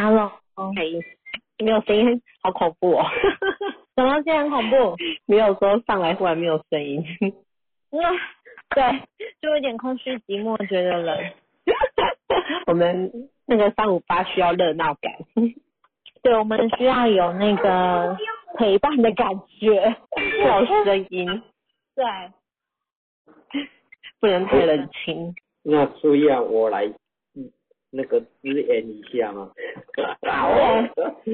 Hello，嘿，没有声音，好恐怖哦！什么现在很恐怖？没有说上来忽然没有声音，那 对，就有点空虚寂寞，觉得冷。我们那个三五八需要热闹感，对，我们需要有那个陪伴的感觉，有声音，对，不能太冷清。那需要我来嗯那个支援一下吗？好哦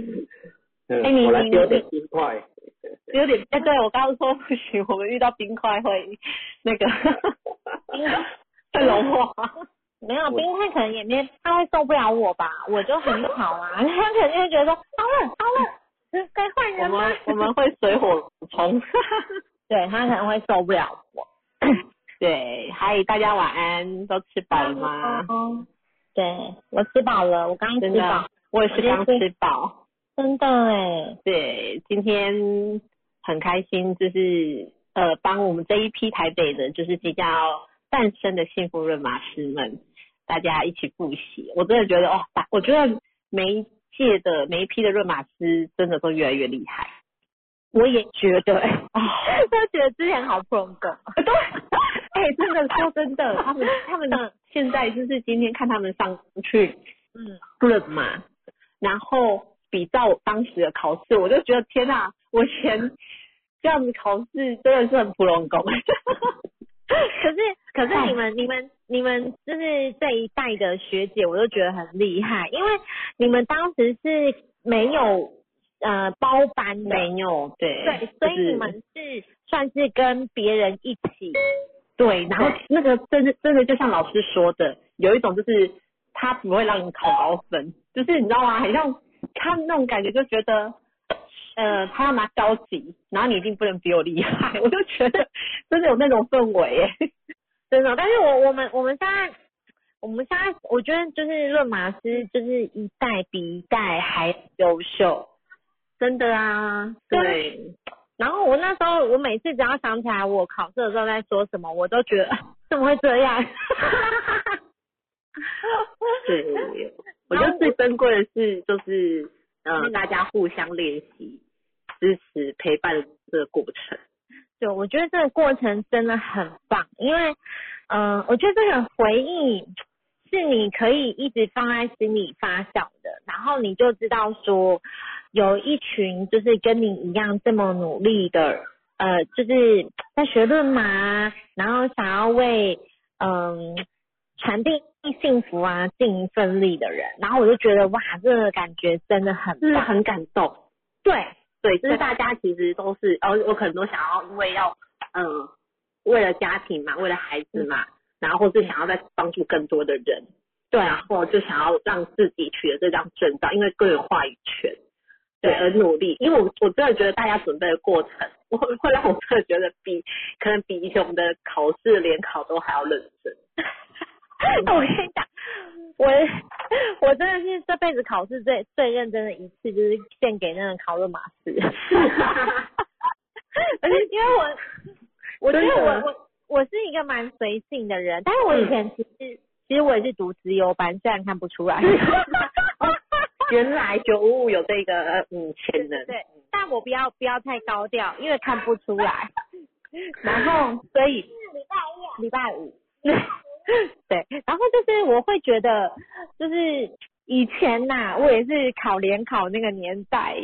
嗯哎你我来你丢点冰块。有点，哎，对我刚刚说不行，我们遇到冰块会那个 会融化。没有冰块可能也没，他会受不了我吧？我就很吵啊，他肯定会觉得说好冷好冷，该换我人吗们？我们会水火冲。对他可能会受不了我。对，嗨，大家晚安，都吃饱了吗？哦，对我吃饱了，我刚真吃饱，，我也是刚吃饱。真的哎，对，今天很开心，就是呃，帮我们这一批台北的，就是即将要诞生的幸福润马师们，大家一起复习。我真的觉得哦，大我觉得每一届的每一批的润马师真的都越来越厉害。我也觉得哎，啊、都觉得之前好不容易。对，哎、真的说真的，他们他们现在就是今天看他们上去嗯，润嘛，然后比照当时的考试，我就觉得天哪，我以前 这样子考试真的是很普龙宫。可是可是你们你们你们就是这一代的学姐，我都觉得很厉害，因为你们当时是没有呃包班的，没有，对，对，所以你们是算是跟别人一起，对，然后那个真的真的就像老师说的，有一种就是他不会让你考高分，就是你知道吗？很像他那种感觉，就觉得呃他要拿高级，然后你一定不能比我厉害，我就觉得真的有那种氛围耶。真的。但是我我们我们现在我们现在我觉得就是论马师就是一代比一代还优秀，真的啊，对，然后我那时候我每次只要想起来我考试的时候在说什么，我都觉得 怎么会这样？对，我觉得最珍贵的是就是呃大家互相练习、支持、陪伴的这个过程。对，我觉得这个过程真的很棒，因为，嗯、我觉得这个回忆是你可以一直放在心里发酵的，然后你就知道说，有一群就是跟你一样这么努力的，呃，就是在学论嘛，然后想要为嗯传递幸福啊尽一份力的人，然后我就觉得哇，这个感觉真的很很感动。对。对，就是大家其实都是，哦，我可能都想要，因为要，嗯、为了家庭嘛，为了孩子嘛，然后或是想要再帮助更多的人，对，然后就想要让自己取得这张证照，因为更有话语权，对，对而努力。因为我我真的觉得大家准备的过程，我会会让我真的觉得比可能比以前我们的考试联考都还要认真。我跟你讲，我我真的是这辈子考试最最认真的一次，就是献给那个考论马斯。而且因为我，我觉得我我我是一个蛮随性的人，但是我以前其实、其实我也是读资优班，虽然看不出来。原来九五五有这个呃嗯潜能，对，但我不要不要太高调，因为看不出来。然后，所以礼拜五，对，然后就是我会觉得，就是以前呐、我也是考联考那个年代，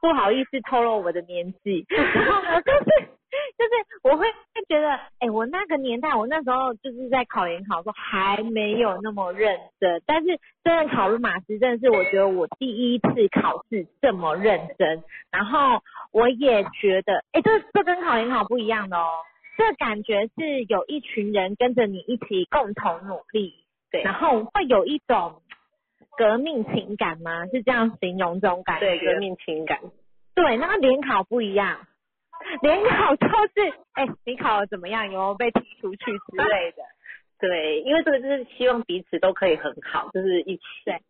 不好意思透露我的年纪，然后呢，就是就是我会觉得，哎、我那个年代，我那时候就是在考联考的时候还没有那么认真，但是真的考入马师，真的是我觉得我第一次考试这么认真，然后我也觉得，哎、这这跟考联考不一样的哦，这感觉是有一群人跟着你一起共同努力，对。然后会有一种革命情感吗？是这样形容这种感觉？对革命情感。对，那联考不一样，联考就是，哎、你考的怎么样？有没有被踢出去之类的？对，因为这个就是希望彼此都可以很好，就是一起。对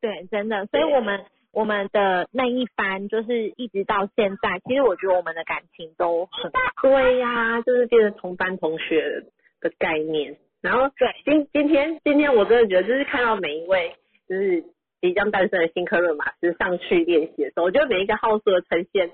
对，真的，所以我们我们的那一班就是一直到现在，其实我觉得我们的感情都很对呀、就是变成同班同学的概念。然后对今今天今天我真的觉得，就是看到每一位就是即将诞生的新科瑞马斯上去练习的时候，我觉得每一个号数的呈现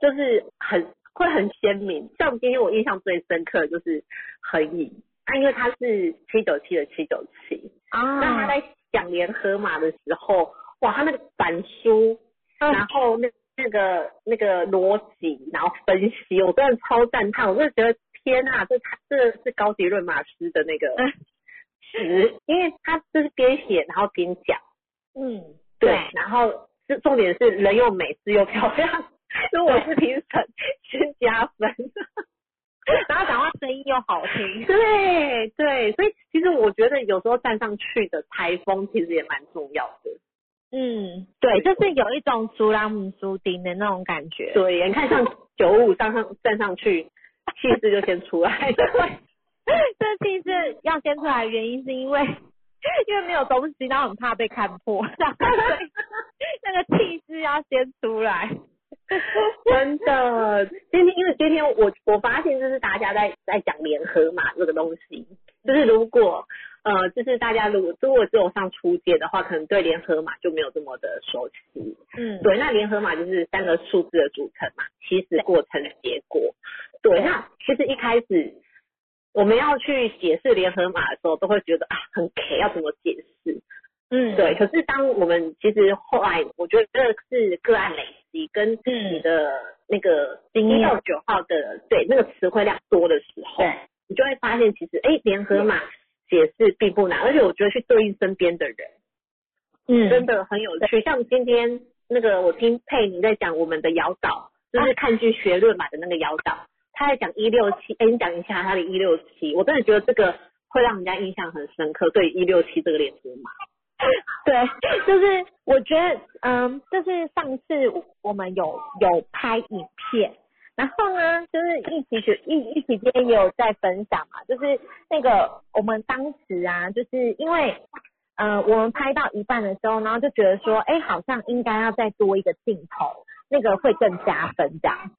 就是很会很鲜明。像今天我印象最深刻的就是横移，啊，因为他是七九七的七九七，啊那他在讲联合马的时候，哇，他那个板书，嗯然后那那个那个逻辑，然后分析，我真的超赞叹，我真的觉得天呐，这他这是高级论马师的那个因为他就是边写然后边讲，嗯，对，然后是重点是人又美，字又漂亮，如果我是评审，先加分。然后讲话声音又好听，对对，所以其实我觉得有时候站上去的台风其实也蛮重要的。嗯，对，就是有一种苏拉姆苏丁的那种感觉，对，你看像九五上上站上去，气势就先出来。这气势要先出来的原因是因为因为没有东西，然后很怕被看破，然 后所以 那个气势要先出来。真的，今天因为今天我我发现就是大家在在讲联合嘛这个东西，就是如果呃就是大家如果如果只有上初阶的话，可能对联合码就没有这么的熟悉。嗯，对，那联合码就是三个数字的组成嘛，起始、过程、结果。对，那其实一开始我们要去解释联合码的时候，都会觉得啊很 K，要怎么解释？嗯，对，可是当我们其实后来，我觉得这是个案累积跟你嗯，的那个一到九号的对那个词汇量多的时候，你就会发现其实哎联合码解释并不难，而且我觉得去对应身边的人。嗯，真的很有趣。像今天那个我听佩妮在讲我们的摇导，就是看剧学论嘛的那个摇导，他在讲一六七，哎，你讲一下他的一六七，我真的觉得这个会让人家印象很深刻。对一六七这个联合码，对，就是我觉得，嗯，就是上次我们有有拍影片，然后呢，就是一起学一一起间也有在分享嘛，就是那个我们当时啊，就是因为，呃，我们拍到一半的时候，然后就觉得说，哎，好像应该要再多一个镜头，那个会更加分这样子。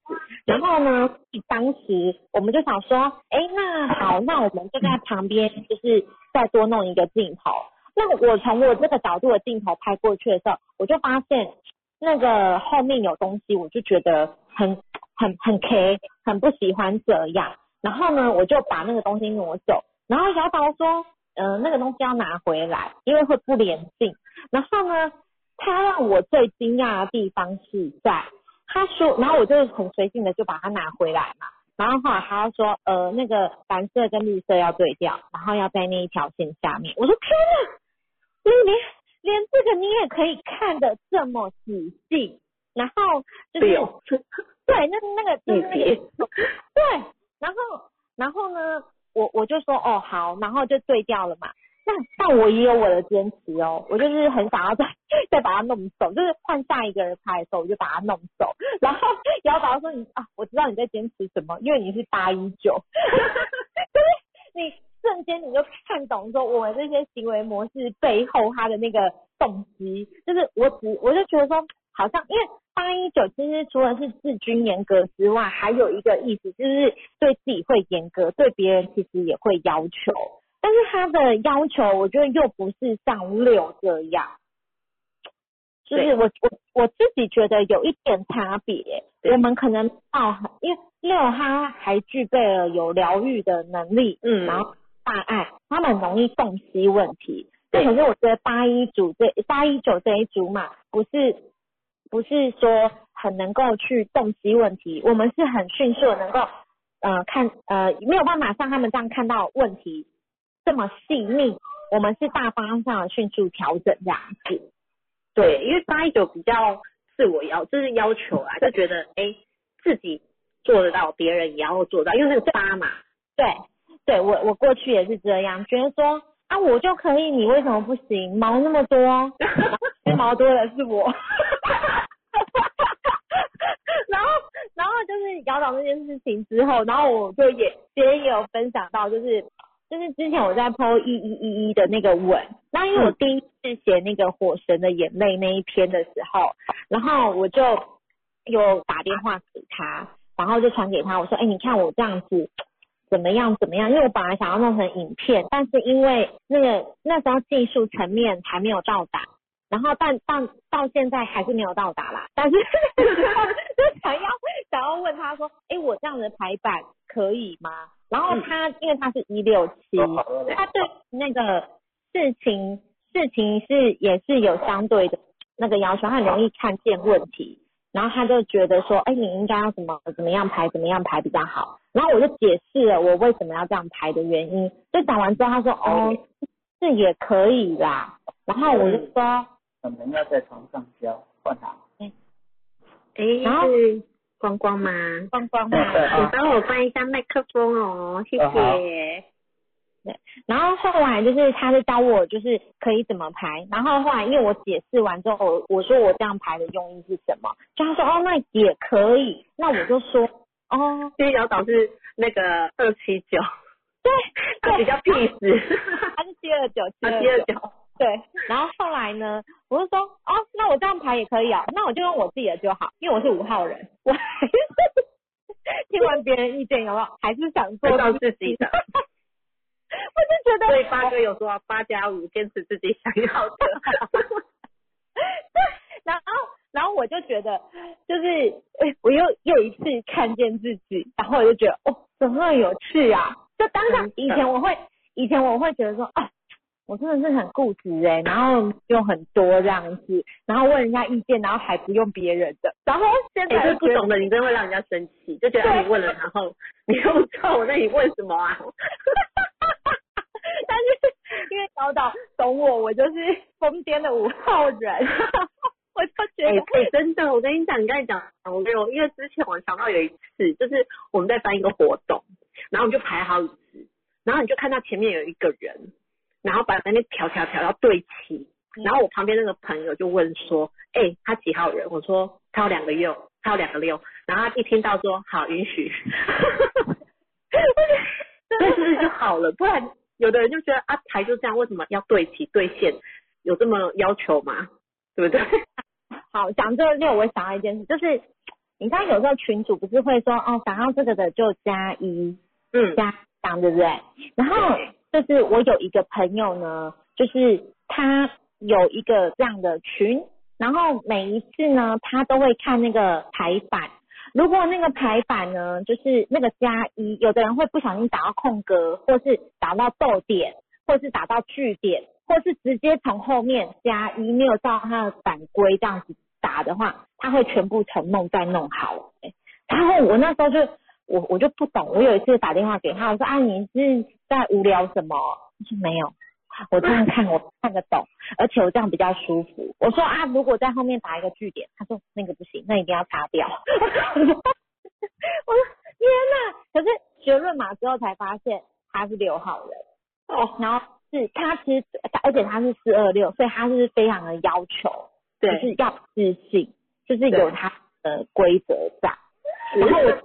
然后呢，当时我们就想说，哎，那好，那我们就在旁边就是再多弄一个镜头。那我从我这个角度的镜头拍过去的时候，我就发现那个后面有东西，我就觉得很很很 K，很不喜欢这样。然后呢，我就把那个东西挪走。然后小宝说，呃，那个东西要拿回来，因为会不连镜。然后呢，他让我最惊讶的地方是在他说，然后我就很随性的就把它拿回来嘛。然后后来他说，呃，那个蓝色跟绿色要对调，然后要在那一条线下面。我说天哪！你连连这个你也可以看得这么仔细，然后就是对那那个就是那细节个对，然后然后呢，我我就说哦好，然后就对调了嘛。那但我也有我的坚持哦，我就是很想要再 再把它弄走，就是换下一个人拍的时候，我就把它弄走。然后姚宝说你啊，我知道你在坚持什么，因为你是八一九，就是你瞬间你就看懂说我们这些行为模式背后它的那个动机，就是我只我就觉得说，好像因为八一九其实除了是治军严格之外，还有一个意思就是对自己会严格，对别人其实也会要求。但是他的要求，我觉得又不是像六这样，就是我我我自己觉得有一点差别。我们可能到，因为六他还具备了有疗愈的能力，嗯然后大爱，他们很容易洞悉问题。对可是我觉得八一组这八一九这一组嘛，不是不是说很能够去洞悉问题，我们是很迅速能够呃看呃没有办法像他们这样看到问题这么细腻，我们是大方向的迅速调整这样子。对，因为八一九比较自我要，就是要求啊，就觉得哎自己做得到，别人也要做到，因为那个八嘛，对，对我我过去也是这样，觉得说啊我就可以，你为什么不行？毛那么多，毛多的是我。然后，然后就是姚导那件事情之后，然后我就也别人也有分享到，就是就是之前我在 PO 一一一一的那个吻，那因为我第一次写那个火神的眼泪那一篇的时候，然后我就有打电话给他，然后就传给他，我说，哎，你看我这样子怎么样怎么样？因为我本来想要弄成影片，但是因为那个那时候技术层面还没有到达，然后但但到现在还是没有到达啦，但是就 想要想要问他说，哎，我这样的排版可以吗？然后他因为他是一六七，他对那个事情事情是也是有相对的那个要求，他很容易看见问题，然后他就觉得说，哎，你应该要怎么怎么样排，怎么样排比较好。然后我就解释了我为什么要这样排的原因，就讲完之后，他说，哦，这也可以啦。然后我就说，可能要在床上教换他。哎，是光光吗？光光吗？你帮我关一下麦克风哦，谢谢。对，然后后来就是他就教我就是可以怎么排，然后后来因为我解释完之后，我说我这样排的用意是什么，就他说哦那也可以，那我就说哦，因为摇导是那个二七九，对，他比较 peace，他是七二九，七二九。对，然后后来呢，我就说，哦，那我这样排也可以啊，那我就用我自己的就好，因为我是五号人，我还是 听完别人意见有没有，还是想做到自己的。我就觉得，所以八哥有说八加五，坚持自己想要的。对然后，然后我就觉得，就是，哎，我又又一次看见自己，然后我就觉得，哦，怎么有趣啊？就当下，以前我会，以前我会觉得说，啊。我真的是很固执哎，然后用很多这样子，然后问人家意见，然后还不用别人的，然后现在不懂的，你真的会让人家生气，就觉得你问了，然后你又不知道我那你问什么啊？但是因为导导懂我，我就是疯癫的五号人，我就觉得哎，真的，我跟你讲，你刚才讲我没有，因为之前我想到有一次，就是我们在办一个活动，然后我们就排好椅子，然后你就看到前面有一个人。然后把那边调调调到对齐，然后我旁边那个朋友就问说，哎，他几号人？我说他有两个六，他有两个六。然后他一听到说好，允许，那是不是就好了？不然有的人就觉得啊，牌就这样，为什么要对齐对线？有这么要求吗？对不对？好，讲这个六，我想到一件事，就是你看有时候群主不是会说哦，想要这个的就加一，嗯，加三，对不对？然后。就是我有一个朋友呢，就是他有一个这样的群，然后每一次呢，他都会看那个排版。如果那个排版呢，就是那个加一，有的人会不小心打到空格，或是打到逗点，或是打到句点，或是直接从后面加一，没有照他的版规这样子打的话，他会全部重弄再弄好。然后我那时候就我我就不懂，我有一次打电话给他，我说啊你是。在无聊什么？他说没有，我这样看我看得懂，而且我这样比较舒服。我说啊，如果在后面打一个句点，他说那个不行，那一定要擦掉。我说天哪！可是学论马之后才发现他是六号人哦，然后是他其实而且他是四二六，所以他是非常的要求，就是要自信，就是有他的规则在。然后我。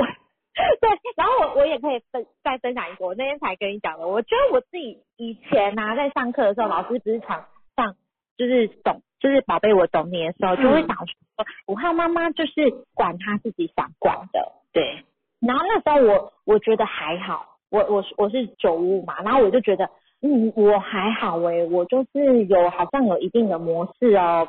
对，然后我我也可以分再分享一个，我那天才跟你讲的。我觉得我自己以前呐，在上课的时候，老师不是常上，就是懂，就是宝贝我懂你的时候，就会讲说，五号妈妈就是管他自己想管的，对。然后那时候我我觉得还好，我我我是九五嘛，然后我就觉得，嗯，我还好哎，我就是有好像有一定的模式哦，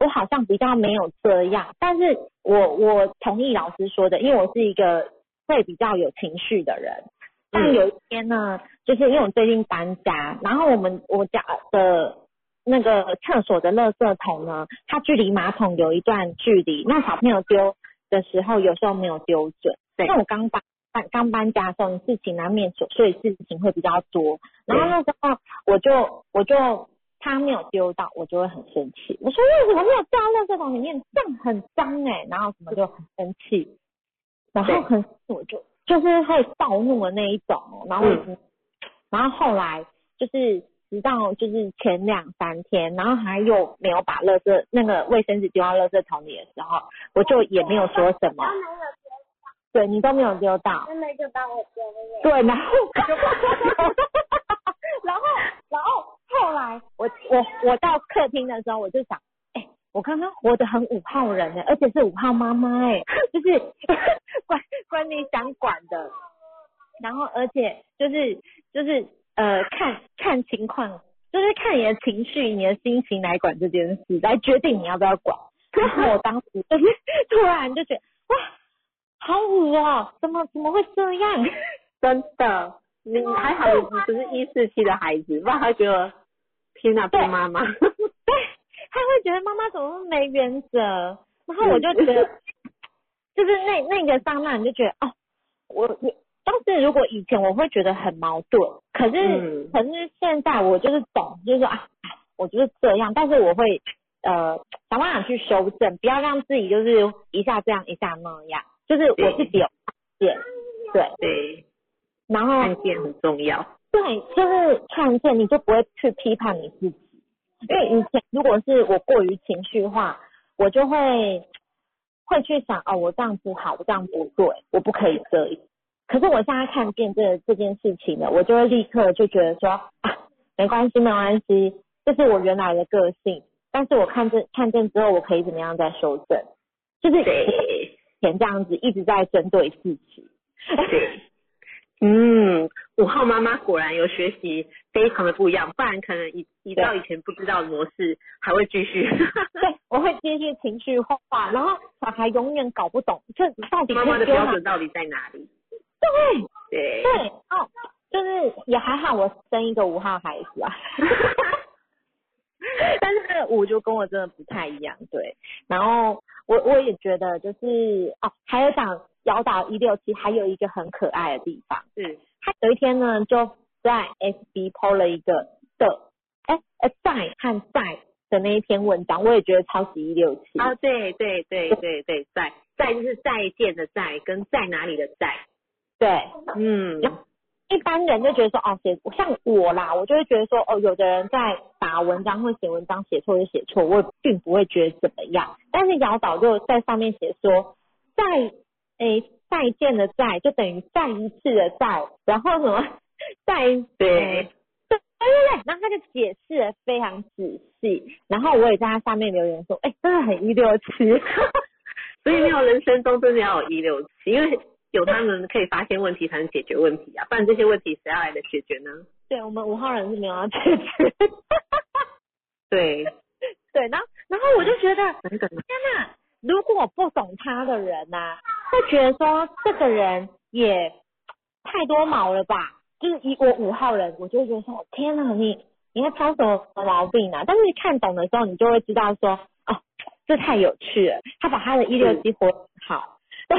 我好像比较没有这样，但是我我同意老师说的，因为我是一个。会比较有情绪的人，但有一天呢，就是因为我最近搬家，然后我们我家的那个厕所的垃圾桶呢，它距离马桶有一段距离，那小朋友丢的时候有时候没有丢准。那我刚搬搬刚搬家的时候，事情难免琐碎事情会比较多，然后那时候我就我就他没有丢到，我就会很生气，我说为什么没有掉垃圾桶里面，这样很脏哎，然后什么就很生气。然后很我就就是会暴怒的那一种，然后然后后来就是直到就是前两三天，然后还又没有把垃圾那个卫生纸丢到垃圾桶里的时候，我就也没有说什么。对你都没有丢到。妹妹就帮我丢了。对，然后 然后然后后来我我我到客厅的时候，我就想。我刚刚活得很五号人呢，而且是五号妈妈哎，就是 管管你想管的，然后而且就是就是呃看看情况，就是看你的情绪、你的心情来管这件事，来决定你要不要管。然后我当时 就是突然就觉得哇，好五哦，怎么怎么会这样？真的，你还好你不是一四七的孩子，不然他觉得天哪，对妈妈。对，他会觉得妈妈怎么没原则，然后我就觉得，就是那那个刹那你就觉得哦，我我当时如果以前我会觉得很矛盾，可是、嗯。可是现在我就是懂，就是说啊，我就是这样，但是我会呃想办法去修正，不要让自己就是一下这样一下那样，就是我自己有发现，对，对，然后看见很重要。对，就是看见你就不会去批判你自己，因为以前如果是我过于情绪化，我就会会去想哦，我这样不好，我这样不对，我不可以这样。可是我现在看见这这件事情了，我就会立刻就觉得说啊，没关系，没关系，这是我原来的个性，但是我看见看见之后，我可以怎么样再修正，就是以前这样子一直在针对自己。对，嗯，五号妈妈果然有学习非常的不一样，不然可能以依照以前不知道的模式，还会继续。对，我会继续情绪化，然后小孩永远搞不懂这到底妈妈的标准到底在哪里？对对，对哦，就是也还好，我生一个五号孩子啊。但是那个五就跟我真的不太一样，对。然后我我也觉得就是哦，还有讲摇倒一六七，还有一个很可爱的地方，是他有一天呢就在 FB PO 了一个的，哎呃在和在的那一篇文章，我也觉得超级一六七啊，对对对对对，在在就是再见的在跟在哪里的在，对，嗯，一般人就觉得说，哦，写像我啦，我就会觉得说，哦，有的人在打文章或写文章写错就写错，我也并不会觉得怎么样。但是姚导就在上面写说，再诶再见的再就等于再一次的再，然后什么？再对。对对对，然后他就解释的非常仔细，然后我也在他下面留言说，哎、真的很一六七，所以没有人生中真的要有一六七，因为有他们可以发现问题才能解决问题啊，不然这些问题谁要来的解决呢？对我们五号人是没有要解决。对，对，然后然后我就觉得，天哪！如果不懂他的人呐、会觉得说这个人也太多毛了吧？就是以我五号人，我就会觉得说，天哪，你你在挑什么毛病啊？但是看懂的时候，你就会知道说，哦，这太有趣了，他把他的一六七活好。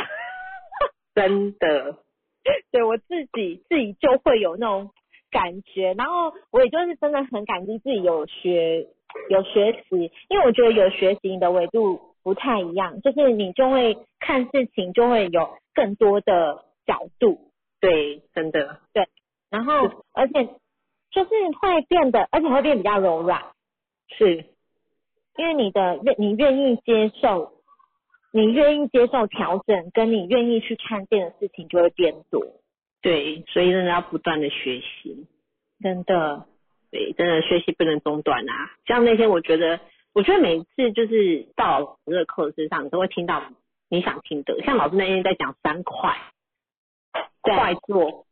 真的，对我自己自己就会有那种感觉，然后我也就是真的很感激自己有学有学习，因为我觉得有学习你的维度不太一样，就是你就会看事情就会有更多的角度，对，真的，对。然后而且就是会变得，而且会变比较柔软，是，因为你的愿你愿意接受。你愿意接受调整，跟你愿意去看见的事情就会变多，对，所以真的要不断的学习，真的。对，真的学习不能中断啊。像那天我觉得，我觉得每次就是到老师的课身上，你都会听到你想听的。像老师那天在讲三快，对快做，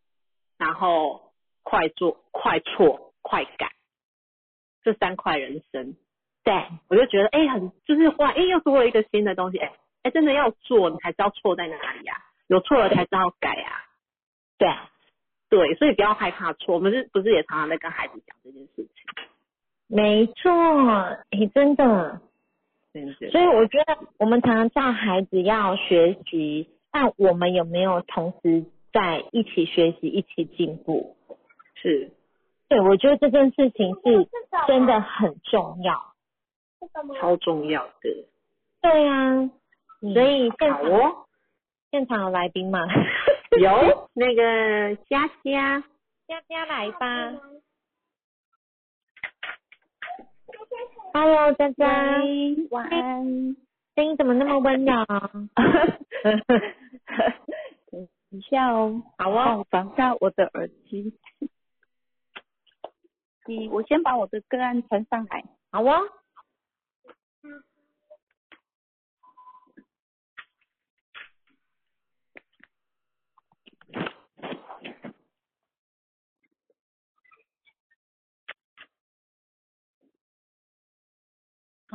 然后快做、快错、快改，这三块人生。对，我就觉得，哎、很就是哇，哎、又多了一个新的东西，哎、哎、真的要做，你才知道错在哪里呀、有错了才知道改啊。对，对，所以不要害怕错。我们是不是也常常在跟孩子讲这件事情？没错，诶，真的。真的，所以我觉得我们常常叫孩子要学习，但我们有没有同时在一起学习、一起进步？是对，我觉得这件事情是真的很重要。超重要的。对呀、所以现场、哦，现场有来宾吗？有 那个佳佳，佳佳来吧。Hello，佳佳，晚安。声音怎么那么温柔？等一下哦，好哦，帮我放下我的耳机。你，我先把我的个案传上来。好哦。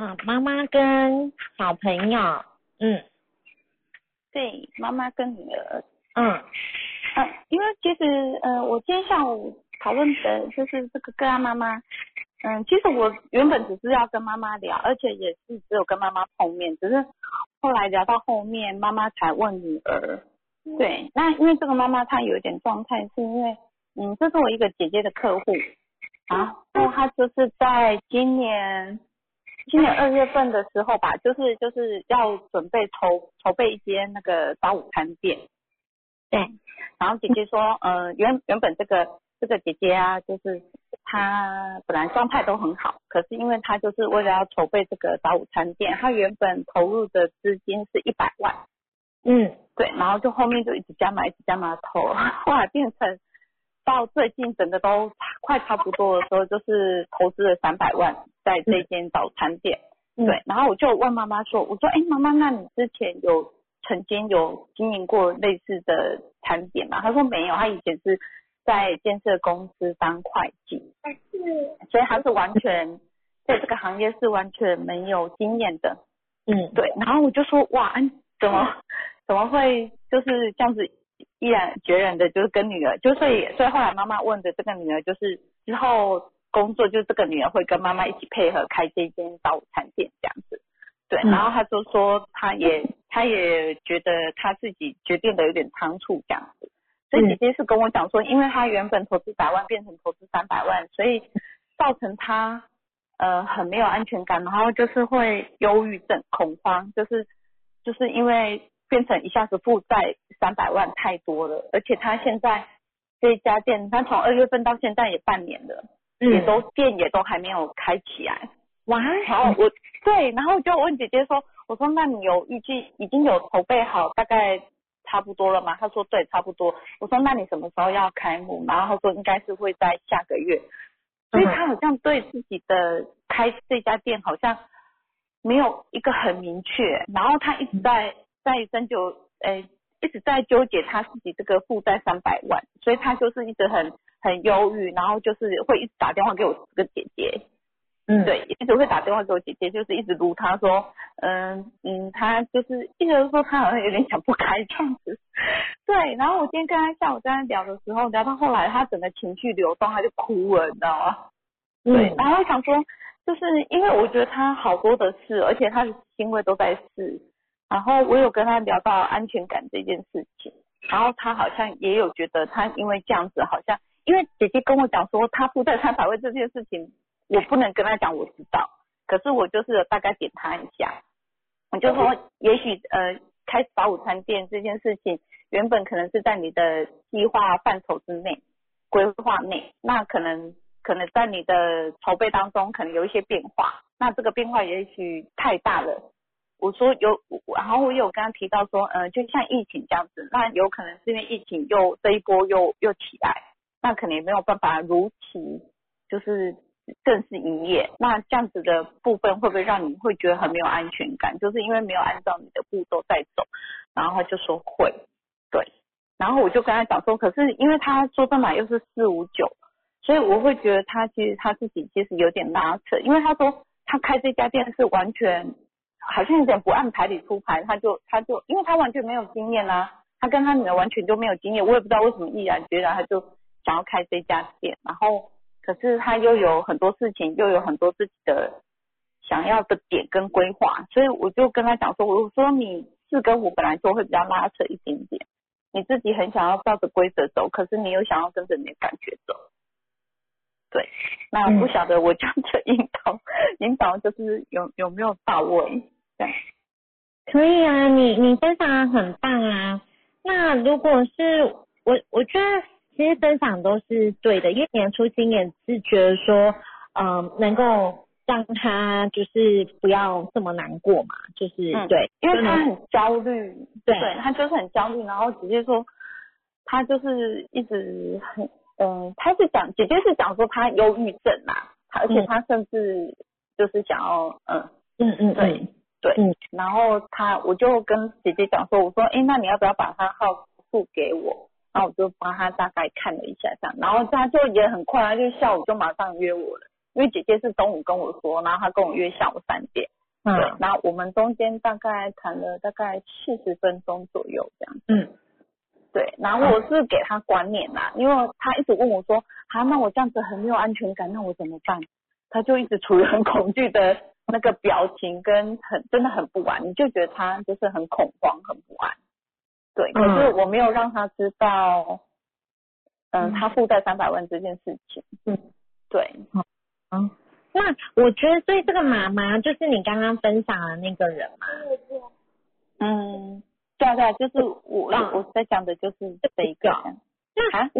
嗯，妈妈跟小朋友，嗯对，妈妈跟女儿。嗯嗯，因为其实呃，我今天下午讨论的就是这个个案妈妈。嗯，其实我原本只是要跟妈妈聊，而且也是只有跟妈妈碰面，只是后来聊到后面，妈妈才问女儿。对，那因为这个妈妈她有一点状态，是因为嗯，这是我一个姐姐的客户，然后她就是在今年今年二月份的时候吧，就是就是要准备筹筹备一间那个早午餐店。对，然后姐姐说，呃，原原本这个这个姐姐啊，就是她本来状态都很好，可是因为她就是为了要筹备这个早午餐店，她原本投入的资金是一百万，嗯对，然后就后面就一直加码，一直加码投，后来变成到最近整个都快差不多的时候，就是投资了三百万在这间早餐店。嗯对，然后我就问妈妈说，我说，哎，妈妈，那你之前有曾经有经营过类似的餐点吗？她说没有，她以前是在建设公司当会计，但是所以她是完全在这个行业是完全没有经验的。嗯，对，然后我就说哇，嗯怎么 怎么会就是这样子毅然决然的，就是跟女儿，就所以所以后来妈妈问的这个女儿，就是之后工作，就这个女儿会跟妈妈一起配合开这间早午餐店这样子。对，嗯。然后他就说他也他也觉得他自己决定的有点仓促这样子，所以姐姐是跟我讲说，因为他原本投资百万变成投资三百万，所以造成他呃很没有安全感，然后就是会忧郁症、恐慌，就是就是因为变成一下子负债三百万太多了，而且他现在这一家店，他从二月份到现在也半年了，也嗯，都店也都还没有开起来。哇，然后我对，然后我就问姐姐说，我说那你有预计已经有筹备好大概差不多了吗？她说对，差不多。我说那你什么时候要开幕？然后她说应该是会在下个月。所以她好像对自己的开这家店好像没有一个很明确，然后她一直在在针灸，诶、一直在纠结他自己这个负债三百万，所以他就是一直很很忧郁，然后就是会一直打电话给我这个姐姐，嗯，对，一直会打电话给我姐姐，就是一直撸她说，嗯嗯，她就是一直说她好像有点想不开这样子。对，然后我今天跟她下午跟她聊的时候，聊到后来，她整个情绪流动，她就哭了，你知道吗？对，嗯然后我想说，就是因为我觉得她好多的事，而且她的行为都在试，然后我有跟他聊到安全感这件事情，然后他好像也有觉得他因为这样子，好像因为姐姐跟我讲说他负债三百万这件事情，我不能跟他讲我知道，可是我就是大概点他一下，我就说也许呃开早午餐店这件事情，原本可能是在你的计划范畴之内、规划内，那可能可能在你的筹备当中可能有一些变化，那这个变化也许太大了。我说有，然后我有跟他提到说，呃，就像疫情这样子，那有可能是因为疫情又这一波又又起来，那可能也没有办法如期就是正式营业，那这样子的部分会不会让你会觉得很没有安全感？就是因为没有按照你的步骤在走，然后他就说会，对，然后我就跟他讲说，可是因为他说真买又是四五九，所以我会觉得他其实他自己其实有点拉扯，因为他说他开这家店是完全好像有点不按牌理出牌，他就他就因为他完全没有经验啊，他跟他女儿完全就没有经验，我也不知道为什么毅然决然他就想要开这家店，然后可是他又有很多事情，又有很多自己的想要的点跟规划，所以我就跟他讲说，我说你四跟五本来就会比较拉扯一点点，你自己很想要照着规则走，可是你又想要跟着你的感觉走。对，那不晓得我这样子引导，引导就是有有没有到位？对，可以啊，你你分享的很棒啊。那如果是我，我觉得其实分享都是对的，因为年初心也是觉得说，嗯、能够让他就是不要这么难过嘛，就是、嗯对，因为他很焦虑，对对他就是很焦虑，然后直接说他就是一直很嗯，他是讲姐姐是讲说她忧郁症啦，他而且嗯。他甚至就是想要嗯嗯嗯。对嗯对，嗯。然后她我就跟姐姐讲说，我说哎，那你要不要把她号付给我？然后我就帮她大概看了一下这样，然后她就也很快，她就下午就马上约我了。因为姐姐是中午跟我说，然后她跟我约下午三点，对嗯，然后我们中间大概谈了大概四十分钟左右这样。嗯，对，然后我是给他观念啦，因为他一直问我说，啊，那我这样子很没有安全感，那我怎么办？他就一直处于很恐惧的那个表情，跟很真的很不安，你就觉得他就是很恐慌、很不安。对，可是我没有让他知道，嗯，他负债三百万这件事情。嗯，对，嗯，那我觉得，所以这个妈妈就是你刚刚分享的那个人嘛，嗯，对啊对啊，就是我、嗯。我在讲的就是这一个。那啊？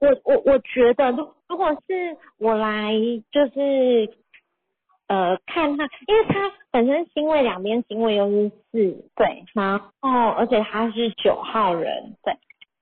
我我我觉得，如如果是我来，就是呃看他，因为他本身星位两边星位又是四，对，然后而且他是九号人，对，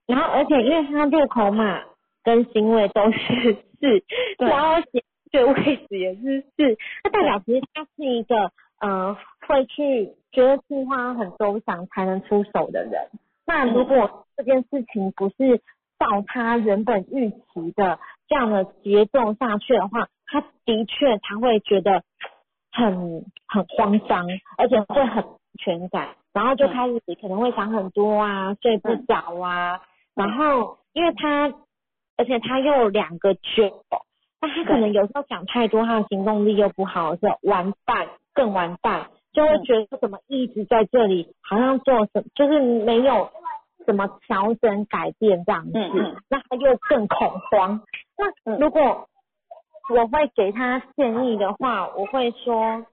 然后而且因为他入口码跟星位都是四，然后显对位置也是四，那代表其实他是一个呃会去觉得计划很周详才能出手的人。那如果这件事情不是照他原本预期的这样的节奏下去的话，他的确他会觉得很很慌张，而且会很安全感，然后就开始可能会想很多啊，睡不着啊，然后因为他而且他又有两个九，那他可能有时候想太多，他的行动力又不好，是完蛋更完蛋，就会觉得怎么一直在这里，好像做什就是没有什么调整改变这样子，那他又更恐慌。那嗯如果我会给他建议的话，我会说，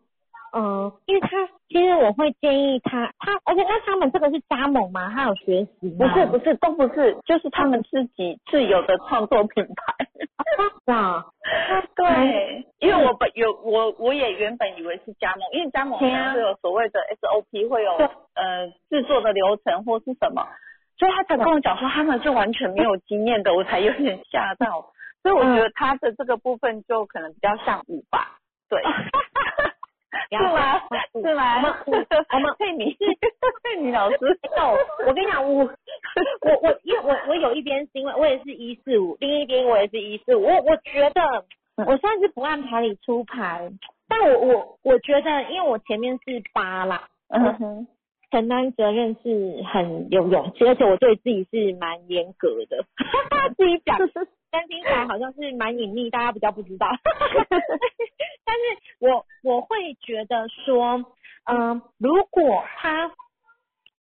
嗯、因为他其实我会建议他，他而且那他们这个是加盟吗？他有学习吗？不是不是都不是，就是他们自己自有的创作品牌。啊，对，因为我本有我我也原本以为是加盟，因为加盟对啊是有所谓的 SOP，会有呃制作的流程或是什么，所以他才跟我讲说他们是完全没有经验的，我才有点吓到。所以我觉得他的这个部分就可能比较像五吧，对，是吗？是吗？我们我们 佩妮，佩妮老师，哦，我跟你讲，我我我因为我我有一边是因为我也是一四五，另一边我也是一四五，我我觉得我算是不按牌理出牌，但我我我觉得因为我前面是八啦，嗯哼，承担责任是很有勇气，而且我对自己是蛮严格的，自己讲，但听起来好像是蛮隐秘，大家比较不知道。但是我我会觉得说，嗯、如果他，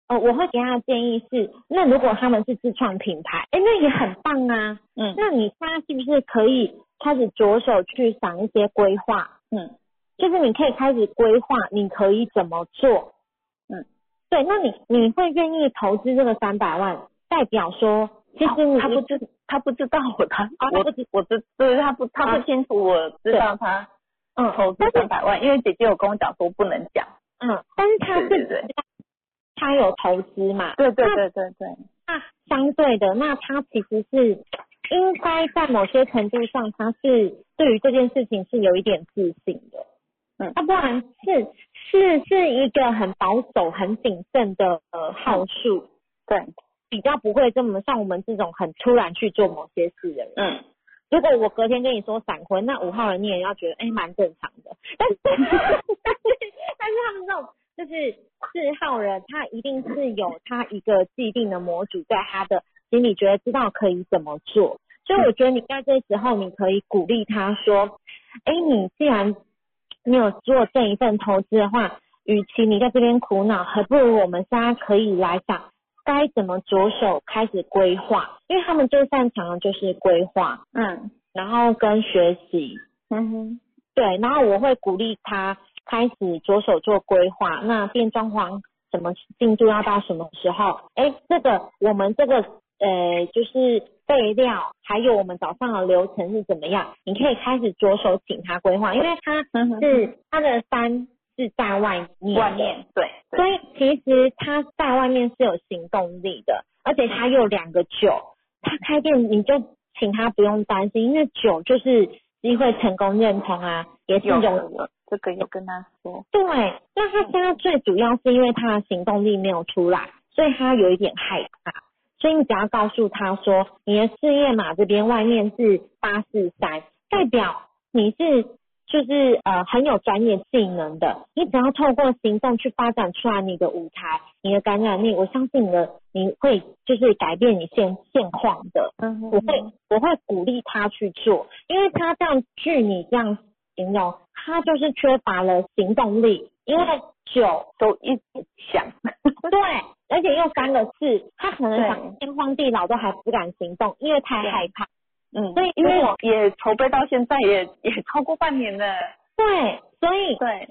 呃，我会给他的建议是，那如果他们是自创品牌，哎，那也很棒啊。嗯那你他是不是可以开始着手去想一些规划？嗯就是你可以开始规划你可以怎么做。嗯，对，那你你会愿意投资这个三百万，代表说其实你他不知他不知道我他我不知我知对他不他啊不清楚我知道他嗯投资三百万，因为姐姐有跟我讲说不能讲。嗯，但是他是他有投资嘛？对对对对对，那相对的，那他其实是应该在某些程度上，他是对于这件事情是有一点自信的。嗯他、不然是是是一个很保守、很谨慎的呃号数，对，比较不会这么像我们这种很突然去做某些事的人。嗯，如果我隔天跟你说闪婚，那五号人你也要觉得哎蛮正常的，但是但是 但是他们这种就是四号人，他一定是有他一个既定的模组在他的心里，觉得知道可以怎么做。所以我觉得你在这时候，你可以鼓励他说：“哎，你既然你有做这一份投资的话，与其你在这边苦恼，还不如我们现在可以来想该怎么着手开始规划，因为他们最擅长的就是规划，嗯。然后跟学习，嗯哼，对，然后我会鼓励他开始着手做规划。那变装潢什么进度要到什么时候？哎，这个我们这个呃就是备料，还有我们早上的流程是怎么样？你可以开始着手请他规划，因为他是他的山是在外面，外面对对所以其实他在外面是有行动力的，而且他又有两个九，他开店你就请他不用担心，因为九就是机会成功认同啊，也是有这个有跟他说，对。那他现在最主要是因为他的行动力没有出来，所以他有一点害怕。所以你只要告诉他说，你的事业码这边外面是八四三，代表你是就是呃很有专业技能的，你只要透过行动去发展出来你的舞台、你的感染力，我相信你的你会就是改变你现现况的。嗯我会我会鼓励他去做，因为他这样据你这样形容，他就是缺乏了行动力，因为酒都一直想，对，而且又三个字，他可能想天荒地老都还不敢行动，因为太害怕。嗯，所以因为我也筹备到现在也也超过半年了，对，所以对，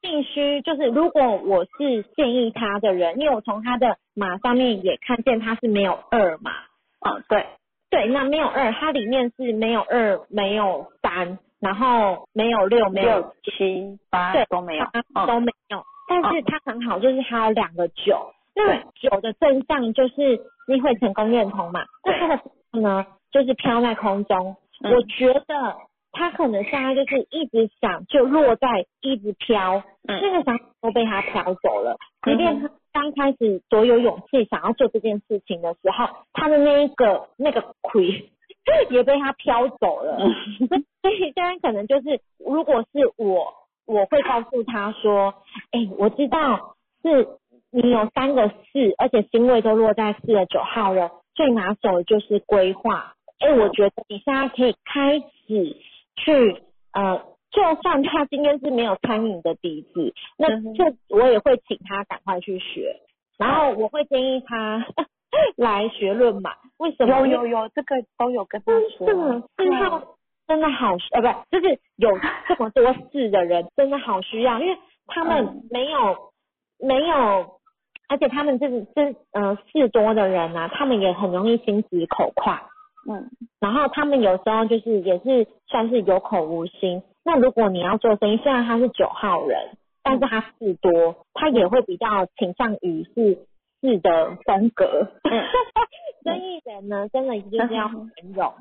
必须就是，如果我是建议他的人，因为我从他的码上面也看见他是没有二嘛，嗯，对，对，那没有二，它里面是没有二，没有三，然后没有六，没有七八对都没有，都没有，但是它很好，就是它有两个九，那九的正向就是你会成功认同嘛，那对它的呢就是飘在空中，嗯我觉得他可能现在就是一直想就落在一直飘，嗯那个想法都被他飘走了。即嗯便他刚开始多有勇气想要做这件事情的时候，他的那一个那个魁 也被他飘走了。嗯所以现在可能就是，如果是我，我会告诉他说，哎、我知道是你有三个四，而且星位都落在四的九号了，最拿手的就是规划。哎、我觉得你现在可以开始去呃，就算他今天是没有餐饮的底子，那嗯哼。这我也会请他赶快去学，然后我会建议他 来学论嘛。为什么？有有有，这个都有跟他说，真的，四号真的好需，呃，不，就是有这么多事的人，真的好需要，因为他们嗯。没有、没有，而且他们这这呃事多的人啊，他们也很容易心直口快，嗯然后他们有时候就是也是算是有口无心。那如果你要做生意，虽然他是九号人，但是他事多，他也会比较倾向于是事的风格。嗯 生意人呢，真的就是要圆融。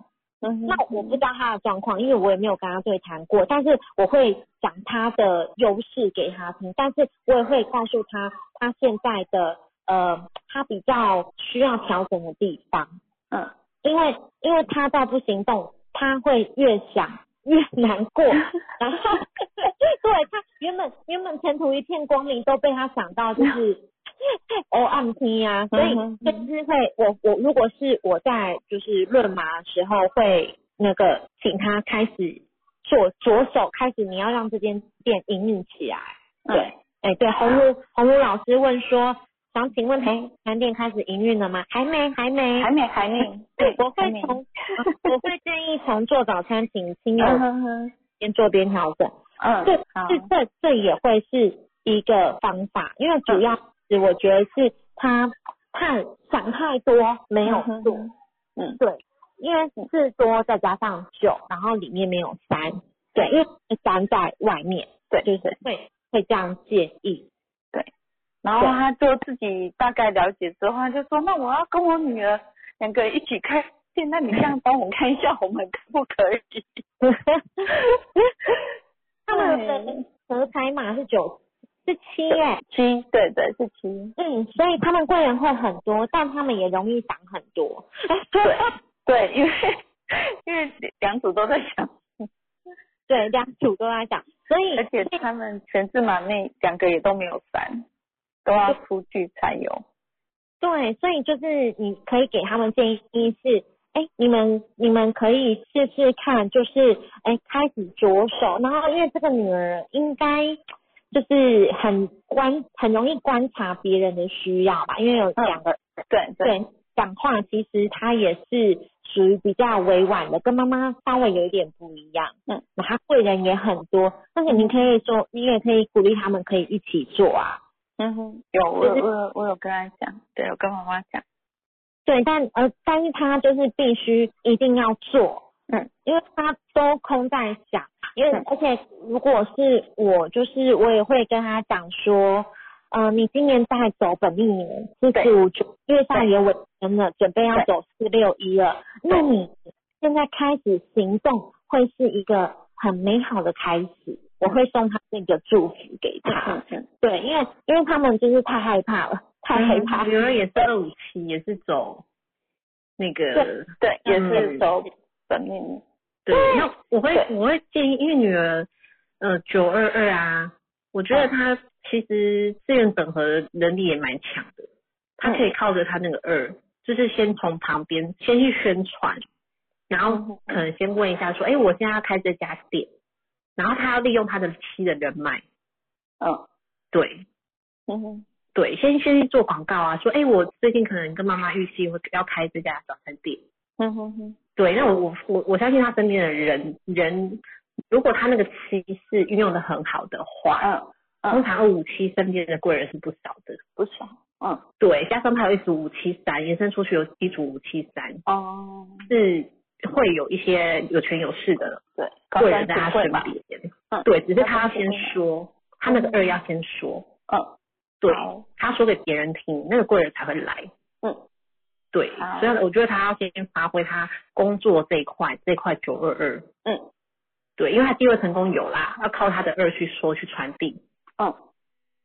嗯那我不知道他的状况，因为我也没有跟他对谈过，但是我会讲他的优势给他听，但是我也会告诉他他现在的呃，他比较需要调整的地方，嗯因为因为他再不行动，他会越想越难过，然后 对他原本原本前途一片光明都被他想到就是。O M T 啊，所以就是会我我如果是我在就是论麻的时候会那个请他开始做着手开始你要让这间店营运起来。嗯对，哎对，红茹红茹老师问说，想请问台南店开始营运了吗？还没还没。还没还没，对，我会从我会建议从做早餐请亲友边做边调整。嗯这好。这这这也会是一个方法，因为主要是我觉得是他太想太多没有做，嗯。对，因为四多再加上九，然后里面没有三，对，因为三在外面，对就是会会这样建议，然后他就自己大概了解之后，他就说：“那我要跟我女儿两个一起开店，那你这样帮我看一下，我们可不可以？他们的合财码是九是七耶，？”七，对对是七，嗯，所以他们贵人会很多，但他们也容易想很多。对对，因为因为两组都在想，对，两组都在讲，所以而且他们全字码内两个也都没有三，都要出去才有。对，所以就是你可以给他们建议是，哎，你们你们可以试试看，就是哎开始着手，然后因为这个女儿应该就是很观很容易观察别人的需要吧，因为有两个、对对对讲话，其实她也是属于比较委婉的，跟妈妈稍微有一点不一样。嗯，那她贵人也很多，但是你可以说，你也可以鼓励他们可以一起做啊。嗯哼，有我有我有我有跟他讲，对我跟妈妈讲，对，但呃，但是他就是必须一定要做，嗯，因为他都空在想，因为、嗯。而且如果是我，就是我也会跟他讲说，呃，你今年在走本命年四对四五九，月上也尾声了，准备要走四六一了，那你现在开始行动会是一个很美好的开始，我会送他那个祝福给他，对，因为因为他们就是太害怕了，太害怕。了。女儿也是二五七，也是走那个对，也是嗯走本命，对。那我会我会建议，因为女儿呃九二二啊，我觉得她其实资源整合能力也蛮强的，她可以靠着他那个二，就是先从旁边先去宣传，然后可能先问一下说，哎，我现在要开这家店，然后他要利用他的七的人脉，嗯。对。嗯哼。对，先先去做广告啊，说，哎，我最近可能跟妈妈预期会要开这家早餐店。嗯哼哼，对，那我我我我相信他身边的人人，如果他那个七是运用的很好的话，嗯嗯，通常二五七身边的贵人是不少的。不少，嗯。对，加上他有一组五七三，延伸出去有一组五七三，哦，是会有一些有权有势的对，贵人在他身，边。嗯对，只是他要先说，他那个二要先说，嗯对，他说给别人听，那个贵人才会来。嗯对，所以我觉得他要先发挥他工作这一块，这一块九二二。嗯对，因为他第二成功有啦，要靠他的二去说去传递。嗯，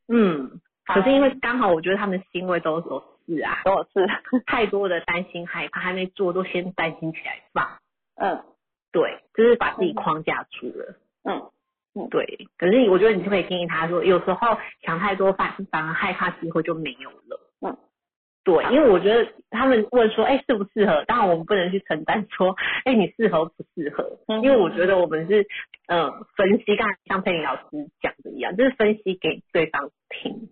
嗯，可是因为刚好我觉得他们星位都有四啊，跟我是，太多的担心害怕还没做，都先担心起来放。嗯对，就是把自己框架住了。嗯对，可是我觉得你就可以建议他说，有时候想太多反反而害怕机会就没有了。嗯，对，因为我觉得他们问说，哎、适不适合？当然我们不能去承担说，哎、你适合不适合？嗯因为我觉得我们是呃分析，刚才像佩妮老师讲的一样，就是分析给对方听。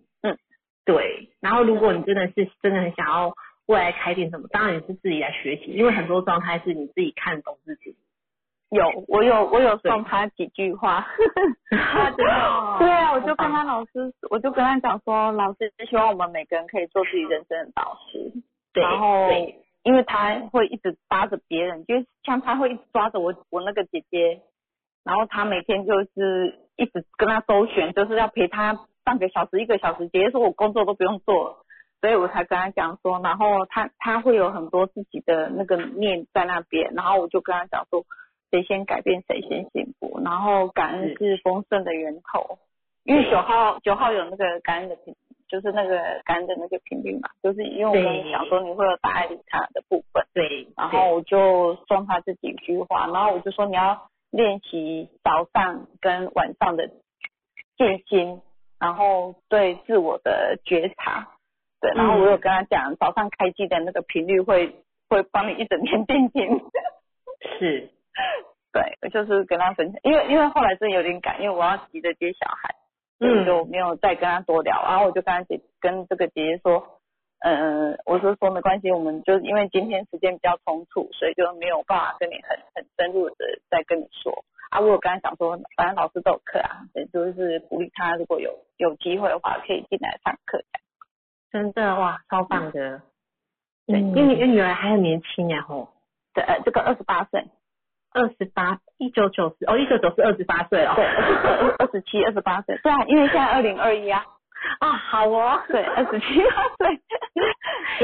嗯，对。然后如果你真的是真的很想要未来开店什么，当然也是自己来学习，因为很多状态是你自己看懂自己。有，我有我有送他几句话。对啊，我就跟他老师，我就跟他讲说，老师希望我们每个人可以做自己人生的导师。对然后，因为他会一直扒着别人，就像他会一直抓着我我那个姐姐，然后他每天就是一直跟他周旋，就是要陪他半个小时、一个小时。姐姐说我工作都不用做了，所以我才跟他讲说，然后他他会有很多自己的那个念在那边，然后我就跟他讲说，谁先改变谁先幸福，然后感恩是。丰盛的源头，因为九号九号有那个感恩的频，就是那个感恩的那个频率嘛，就是因为我跟你讲说你会有大爱理他的部分，对，然后我就送他这几句话，然后我就说你要练习早上跟晚上的静心，然后对自我的觉察，对，然后我有跟他讲早上开机的那个频率会会帮你一整天定心。是，对，我就是跟他分享，因为因为后来真的有点赶，因为我要急着接小孩，所以就没有再跟他多聊。然后我就跟他姐跟这个姐姐说，嗯、我是说没关系，我们就因为今天时间比较冲突，所以就没有办法跟你很很深入的再跟你说。啊，我有跟他讲说，反正老师都有课啊，对，就是鼓励他如果有有机会的话，可以进来上课。真的哇，超棒的。对，嗯因为你女儿还很年轻呀吼，对，呃，这个二十八岁，二十八，一九九四，哦，一九九四二十八岁哦。对，二二十七、二十八岁，对啊，因为现在二零二一啊，啊，好哦。对，二十七八岁。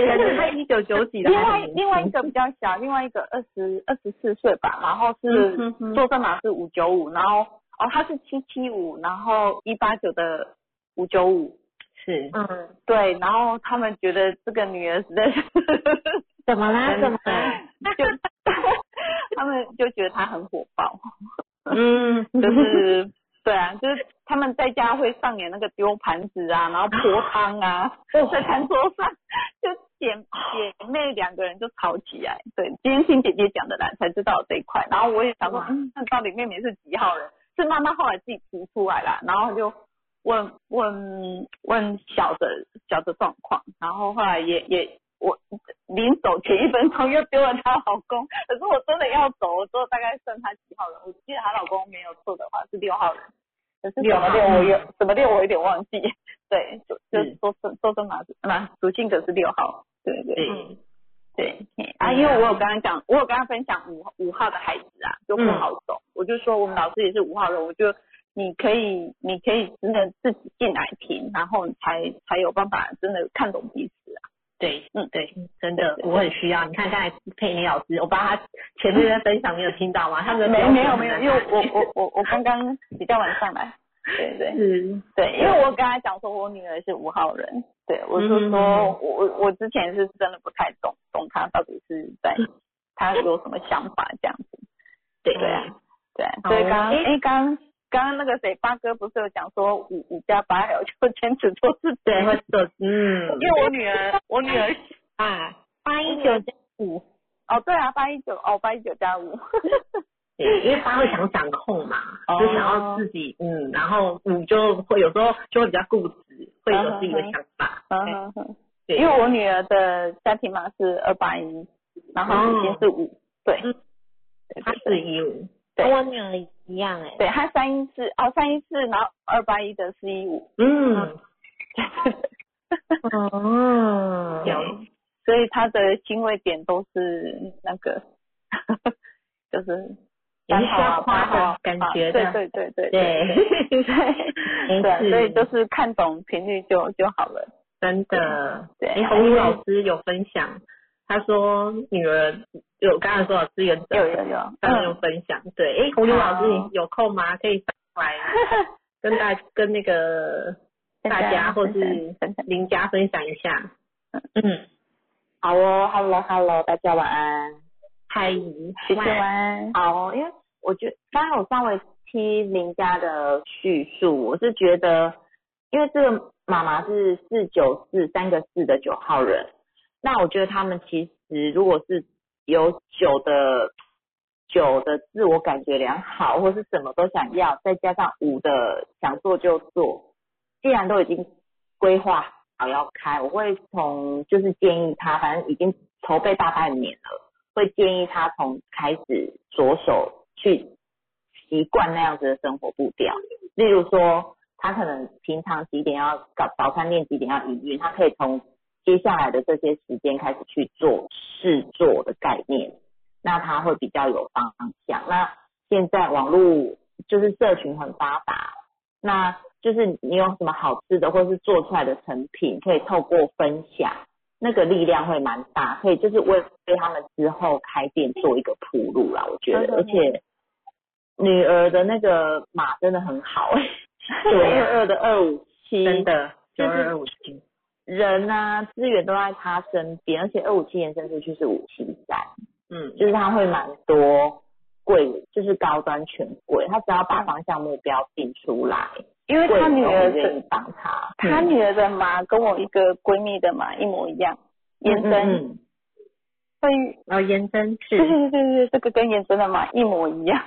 感觉他一九九几的另外另外一个比较小，另外一个二十二十四岁吧，然后是嗯哼哼做证码是五九五，然后哦他是七七五，然后一八九的五九五，是，嗯，对，然后他们觉得这个女儿实在是怎么啦？怎么啦？就他们就觉得她很火爆，嗯，就是对啊，就是他们在家会上演那个丢盘子啊，然后泼汤啊，在餐桌上就姐姐妹两个人就吵起来。对，今天听姐姐讲的啦，才知道这一块。然后我也想说，嗯，那到底妹妹是几号人？是妈妈后来自己提出来啦，然后就问问问小的小的状况，然后后来也也我临走前一分钟又丢了她老公，可是我真的要走，我之后大概剩她几号人？我记得她老公没有错的话是六号人，可是什么六我有什么六我有点忘记，对，就就是说说说真马马属性格是六号，对对对，对。啊，因为我有跟他讲，我有跟他分享五五号的孩子啊，就不好走，我就说我们老师也是五号人，我就你可以你可以真的自己进来听，然后你才才有办法真的看懂彼此啊。对，嗯对，真的，我很需要。你看刚才佩妮老师，我帮他前面在分享，你有听到吗？他们的没没有没有，因为我我我我刚刚比较晚上来，对对嗯，对，因为我刚才讲说我女儿是五号人，对我就嗯说我我我之前是真的不太懂懂她到底是在 她有什么想法这样子。对对啊，对所以刚刚诶哎刚刚刚刚那个谁八哥不是有讲说五五加八，还有就坚持做自己。对，会做，嗯，因为我女儿，我女儿啊，八一九加五，哦，对啊，八一九哦，八一九加五。对，因为八会想掌控嘛，哦就想要自己，嗯，然后五就会有时候就会比较固执，会有自己的想法。对，因为我女儿的家庭码是二八一，然后已经是五，对，嗯他是一五，对跟我女儿一样哎、对，它三一四哦三一四，然后二八一的四一五，嗯，哦，有，所以他的欣慰点都是那个，就是也是需三号啊要夸八感觉的，对对对对对，对。对，所以就是看懂频率就就好了。真的。对。哎，红宇老师有分享，他说女儿有刚才说的资源者，有有有，刚刚有分享，对，哎，红宇老师你有空吗？可以上来跟大 跟那个大家或是分享邻家分享一下。嗯，好哦，Hello Hello，大家晚安。嗨，谢谢晚安。好哦，因为我觉得刚刚我稍微听林家的叙述，我是觉得，因为这个妈妈是四九四三个四的九号人，那我觉得他们其实如果是有九的九的自我感觉良好，或是什么都想要，再加上五的想做就做，既然都已经规划好要开，我会从就是建议他，反正已经筹备大半年了。会建议他从开始着手去习惯那样子的生活步调。例如说，他可能平常几点要搞早餐店几点要营运，他可以从接下来的这些时间开始去做试做的概念，那他会比较有方向。那现在网络就是社群很发达，那就是你有什么好吃的，或是做出来的成品，可以透过分享。那个力量会蛮大，可以就是为为他们之后开店做一个铺路啦，我觉得，嗯而且女儿的那个码真的很好、欸，九二二的二五七，真的九就是二二五七，人啊资源都在他身边，而且二五七延伸出去是五七三，嗯，就是他会蛮多贵，就是高端权贵，他只要把方向目标定出来，因为他女儿都愿意的帮他，他女儿的妈跟我一个闺蜜的妈一模一样，延伸嗯会，然后延伸对是，对对对，这个跟延伸的妈一模一样。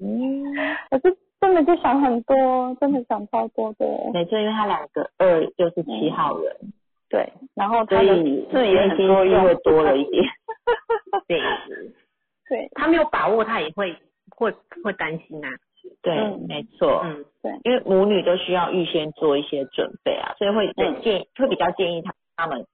嗯，可是真的就想很多，真的想超多的。没错，因为他两个二就是七号人。对，然后所她的以字也很多用，内心戏会多了一点。对，对。他没有把握，他也会会会担心啊，对，嗯。没错，嗯，对。因为母女都需要预先做一些准备啊，所以会嗯。建会比较建议他他们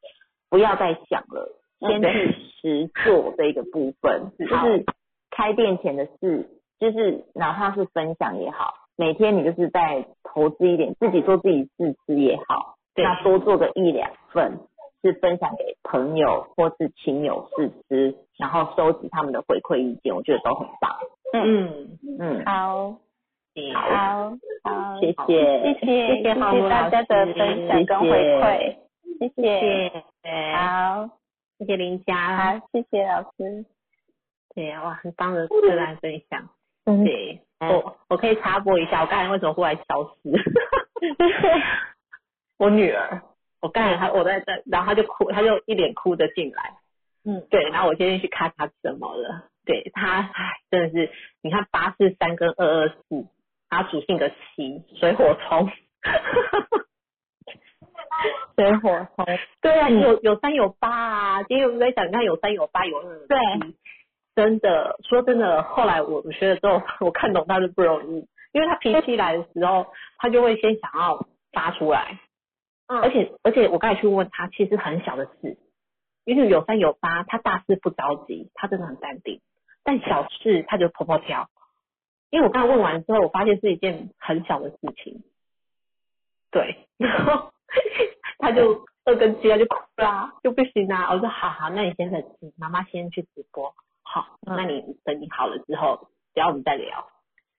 不要再想了，嗯先去实做这个部分，就是开店前的事，就是哪怕是分享也好，每天你就是在投资一点，自己做自己试吃也好，那多做个一两份。是分享给朋友或是亲友试吃，然后收集他们的回馈意见，我觉得都很棒。嗯，嗯，好，对好，好，谢谢，谢谢，谢谢大家的分享跟回馈，谢谢。谢，谢，好，谢谢林佳，好，谢谢老师，对，哇，很棒的个案分享，嗯对，我我可以插播一下，我刚才为什么忽然消失？我女儿，我刚才她我在这，然后她就哭，她就一脸哭着进来，嗯，对，然后我今天去看她怎么了，对她，唉，真的是，你看八四三跟二二四，她属性的七，水火冲，水火冲，对啊，有有三有八啊，今天我在想，你看有三有八有二有七，对真的说真的，后来我我学了之后，我看懂他是不容易，因为他脾气来的时候，他就会先想要发出来，嗯而且而且我刚才去问他，其实很小的事，因为有三有八，他大事不着急，他真的很淡定，但小事他就婆婆跳，因为我刚才问完之后，我发现是一件很小的事情，对，然后他就二根鸡他就哭啦，就不行啊，我说好好，那你先冷静，妈妈先去直播。好，那你等你好了之后，只要我们再聊。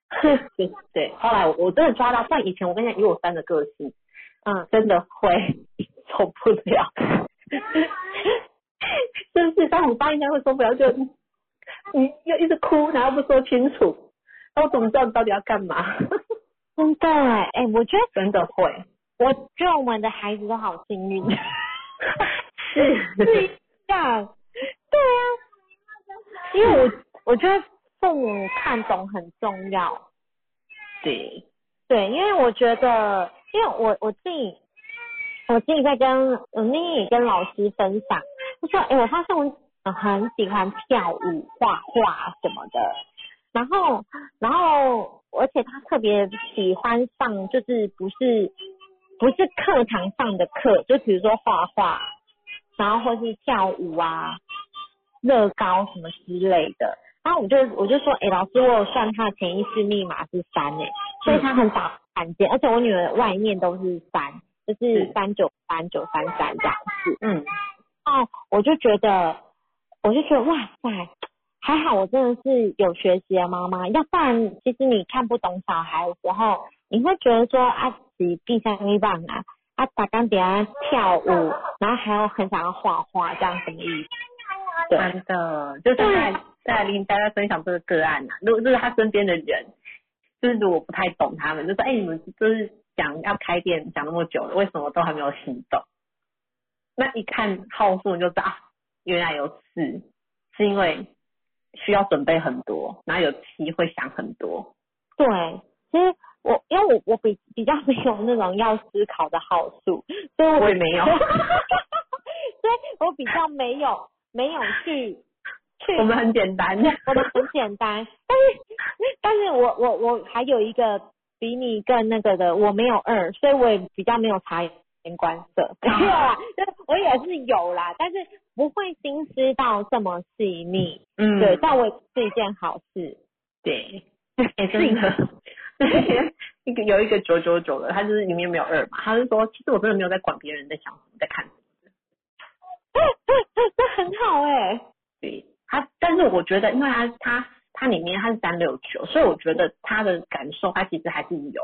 对对，后来我我真的抓到，像以前我跟你讲，以我三的个性，嗯，真的会 受不了，是不是？三五八应该会受不了，就你又一直哭，然后不说清楚，那我怎么知道你到底要干嘛？真的哎、哎、我觉得真的会。我觉得我们的孩子都好幸运，是是这样，对啊，因为我我觉得父母看懂很重要，对，对，因为我觉得，因为我我自己，我自己在跟我那天也跟老师分享，我说，哎、我发现我呃很喜欢跳舞、画画什么的，然后，然后，而且他特别喜欢上，就是不是不是课堂上的课，就比如说画画，然后或是跳舞啊、乐高什么之类的。然后我就我就说，哎、老师，我有算他的潜意识密码是三哎、所以他很少看见，而且我女儿外面都是三，就是是三九三九三三这样子。嗯，哦，我就觉得，我就觉得哇塞，还好我真的是有学习的妈妈，要不然其实你看不懂小孩的时候，你会觉得说啊，自己闭上一棒啊，啊打刚等下跳舞，然后还有很想要画画，这样什么意思？对真的，就是在在跟大家分享这个个案啊，如果就是他身边的人，就是如果不太懂他们，就说哎、你们就是讲要开店讲那么久了，为什么都还没有行动？那一看号数你就知道，啊原来有事，是因为需要准备很多，然后有期会想很多。对，其实我因为我我比比较没有那种要思考的号数，所以我我也没有 所以我比较没有没有去去我们很简单，我们很简单，但是但是我我我还有一个比你更那个的，我没有二，所以我也比较没有察言观色，没有啦，就是我也是有啦，但是不会心思到这么细腻，嗯，对，但我也是一件好事，对，是、真的，一个有一个九九九的，他就是里面没有二嘛，他是说，其实我真的没有在管别人在想什么，在看什么。这很好哎、对他，但是我觉得，因为他他他里面他是三六九，所以我觉得他的感受他其实还是有，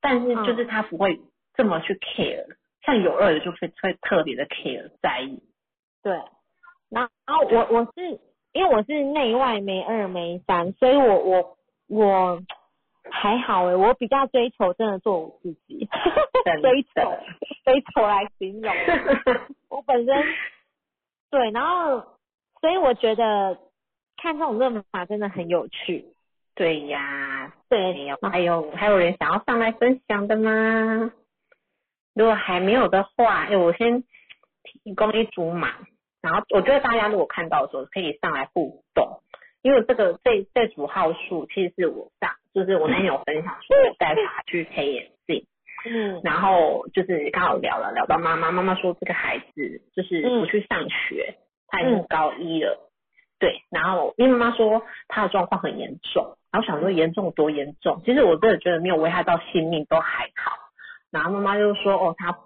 但是就是他不会这么去 care，、像有二的就会会特别的 care 在意。对，然后我我是因为我是内外没二没三，所以我我我还好诶，我比较追求真的做我自己，追求追求来形容，我本身对，然后所以我觉得看这种论法真的很有趣，对呀，对，还有还有人想要上来分享的吗？如果还没有的话，哎，我先提供一组码，然后我觉得大家如果看到的时候可以上来互动，因为这个这这组号数其实是我上，就是我那天有分享说我带他去黑嗯。然后就是刚好聊了聊到妈妈，妈妈说这个孩子就是不去上学，他已经高一了，对，然后因为妈妈说他的状况很严重，然后想说严重多严重，其实我真的觉得没有危害到性命都还好，然后妈妈就说哦他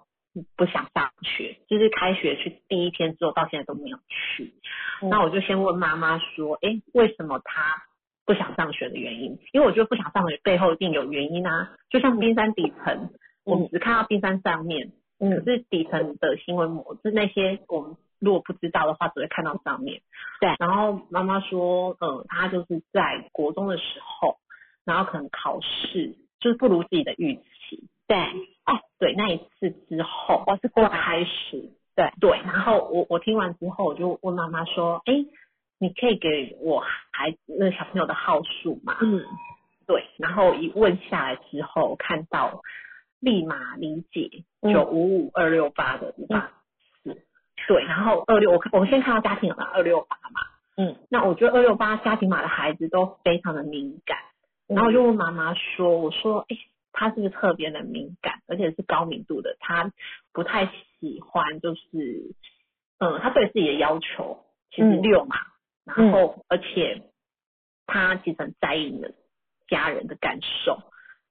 不想上学，就是开学去第一天之后到现在都没有去，嗯。那我就先问妈妈说，诶，为什么他不想上学的原因？因为我觉得不想上学背后一定有原因啊，就像冰山底层，我们只看到冰山上面，可嗯是底层的行为模式那些我们如果不知道的话，只会看到上面。对然后妈妈说，呃，她就是在国中的时候，然后可能考试就是不如自己的预期。对，哦，对，那一次之后，我是就开始，对对，然后我我听完之后，我就问妈妈说，哎，你可以给我孩子那个小朋友的号数吗？嗯对，然后一问下来之后，看到立马理解嗯。九五五二六八的五八四，对，然后二六我看我先看到家庭码二六八嘛，嗯，那我觉得二六八家庭码的孩子都非常的敏感，然后我就问妈妈说，我说，哎，他是不是特别的敏感，而且是高敏度的，他不太喜欢就是，嗯，他对自己的要求其实嗯。六嘛，然后而且他其实很在意你的家人的感受，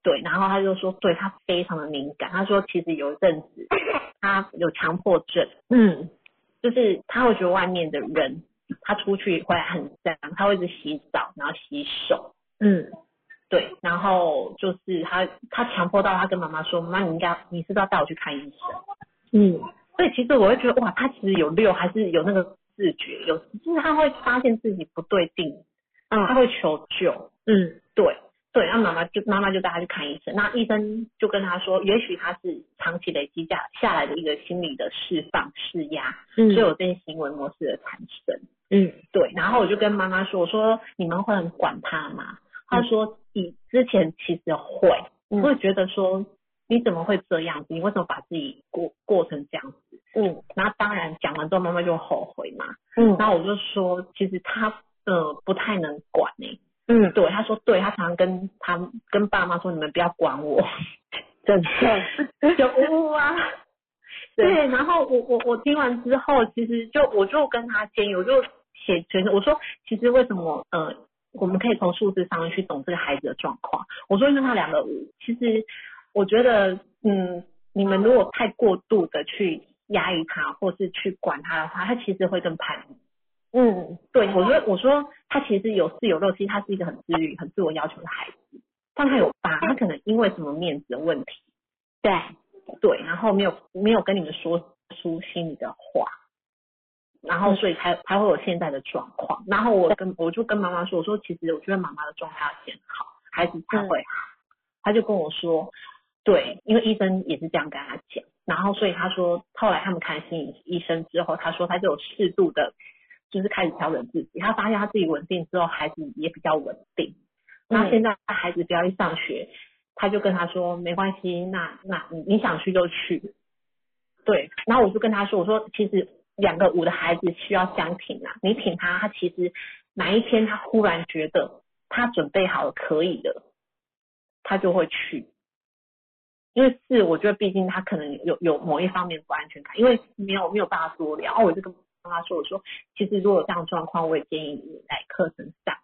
对，然后他就说对他非常的敏感，他说其实有一阵子 他有强迫症，嗯就是他会觉得外面的人他出去回来很脏，他会一直洗澡，然后洗手，嗯对，然后就是他他强迫到他跟妈妈说，妈妈你应该你是不是要带我去看医生？嗯所以其实我会觉得哇，他其实有六还是有那个自觉，有就是他会发现自己不对劲，嗯他嗯会求救，嗯对，对，然后妈妈就妈妈就带他去看医生，那医生就跟他说，也许他是长期累积下下来的一个心理的释放释压，嗯所以有这些行为模式的产生。嗯对，然后我就跟妈妈说，我说你们会很管他吗？他说以之前其实会，嗯会觉得说你怎么会这样子？你为什么把自己过过成这样子？嗯然后当然讲完之后，妈妈就后悔嘛。嗯然后我就说，其实他呃不太能管呢、嗯，对，他说对，他常常跟他跟爸妈说，你们不要管我，真的，有呜呜啊。对，然后我我我听完之后，其实就我就跟他建议，我就写全我说其实为什么呃我们可以从数字上面去懂这个孩子的状况。我说因为他两个五，其实我觉得嗯你们如果太过度的去压抑他，或是去管他的话，他其实会更叛逆。嗯对我说我说他其实有四有六，其实他是一个很自律、很自我要求的孩子，但他有八，他可能因为什么面子的问题，对，对，然后没有没有跟你们说出心里的话，然后所以才才会有现在的状况。然后我跟我就跟妈妈说，我说其实我觉得妈妈的状态要先好，孩子才会好。他就跟我说，对，因为医生也是这样跟他讲，然后所以他说后来他们看心理医生之后，他说他就有适度的，就是开始调整自己。他发现他自己稳定之后，孩子也比较稳定。那现在孩子不要去上学，他就跟他说没关系，那那你你想去就去。对，然后我就跟他说，我说其实两个五的孩子需要相挺啊，你挺他，他其实哪一天他忽然觉得他准备好了可以的，他就会去。因为四，我觉得毕竟他可能有有某一方面不安全感，因为没有没有办法多聊。我就跟他说，我说其实如果这样状况，我也建议你来课程上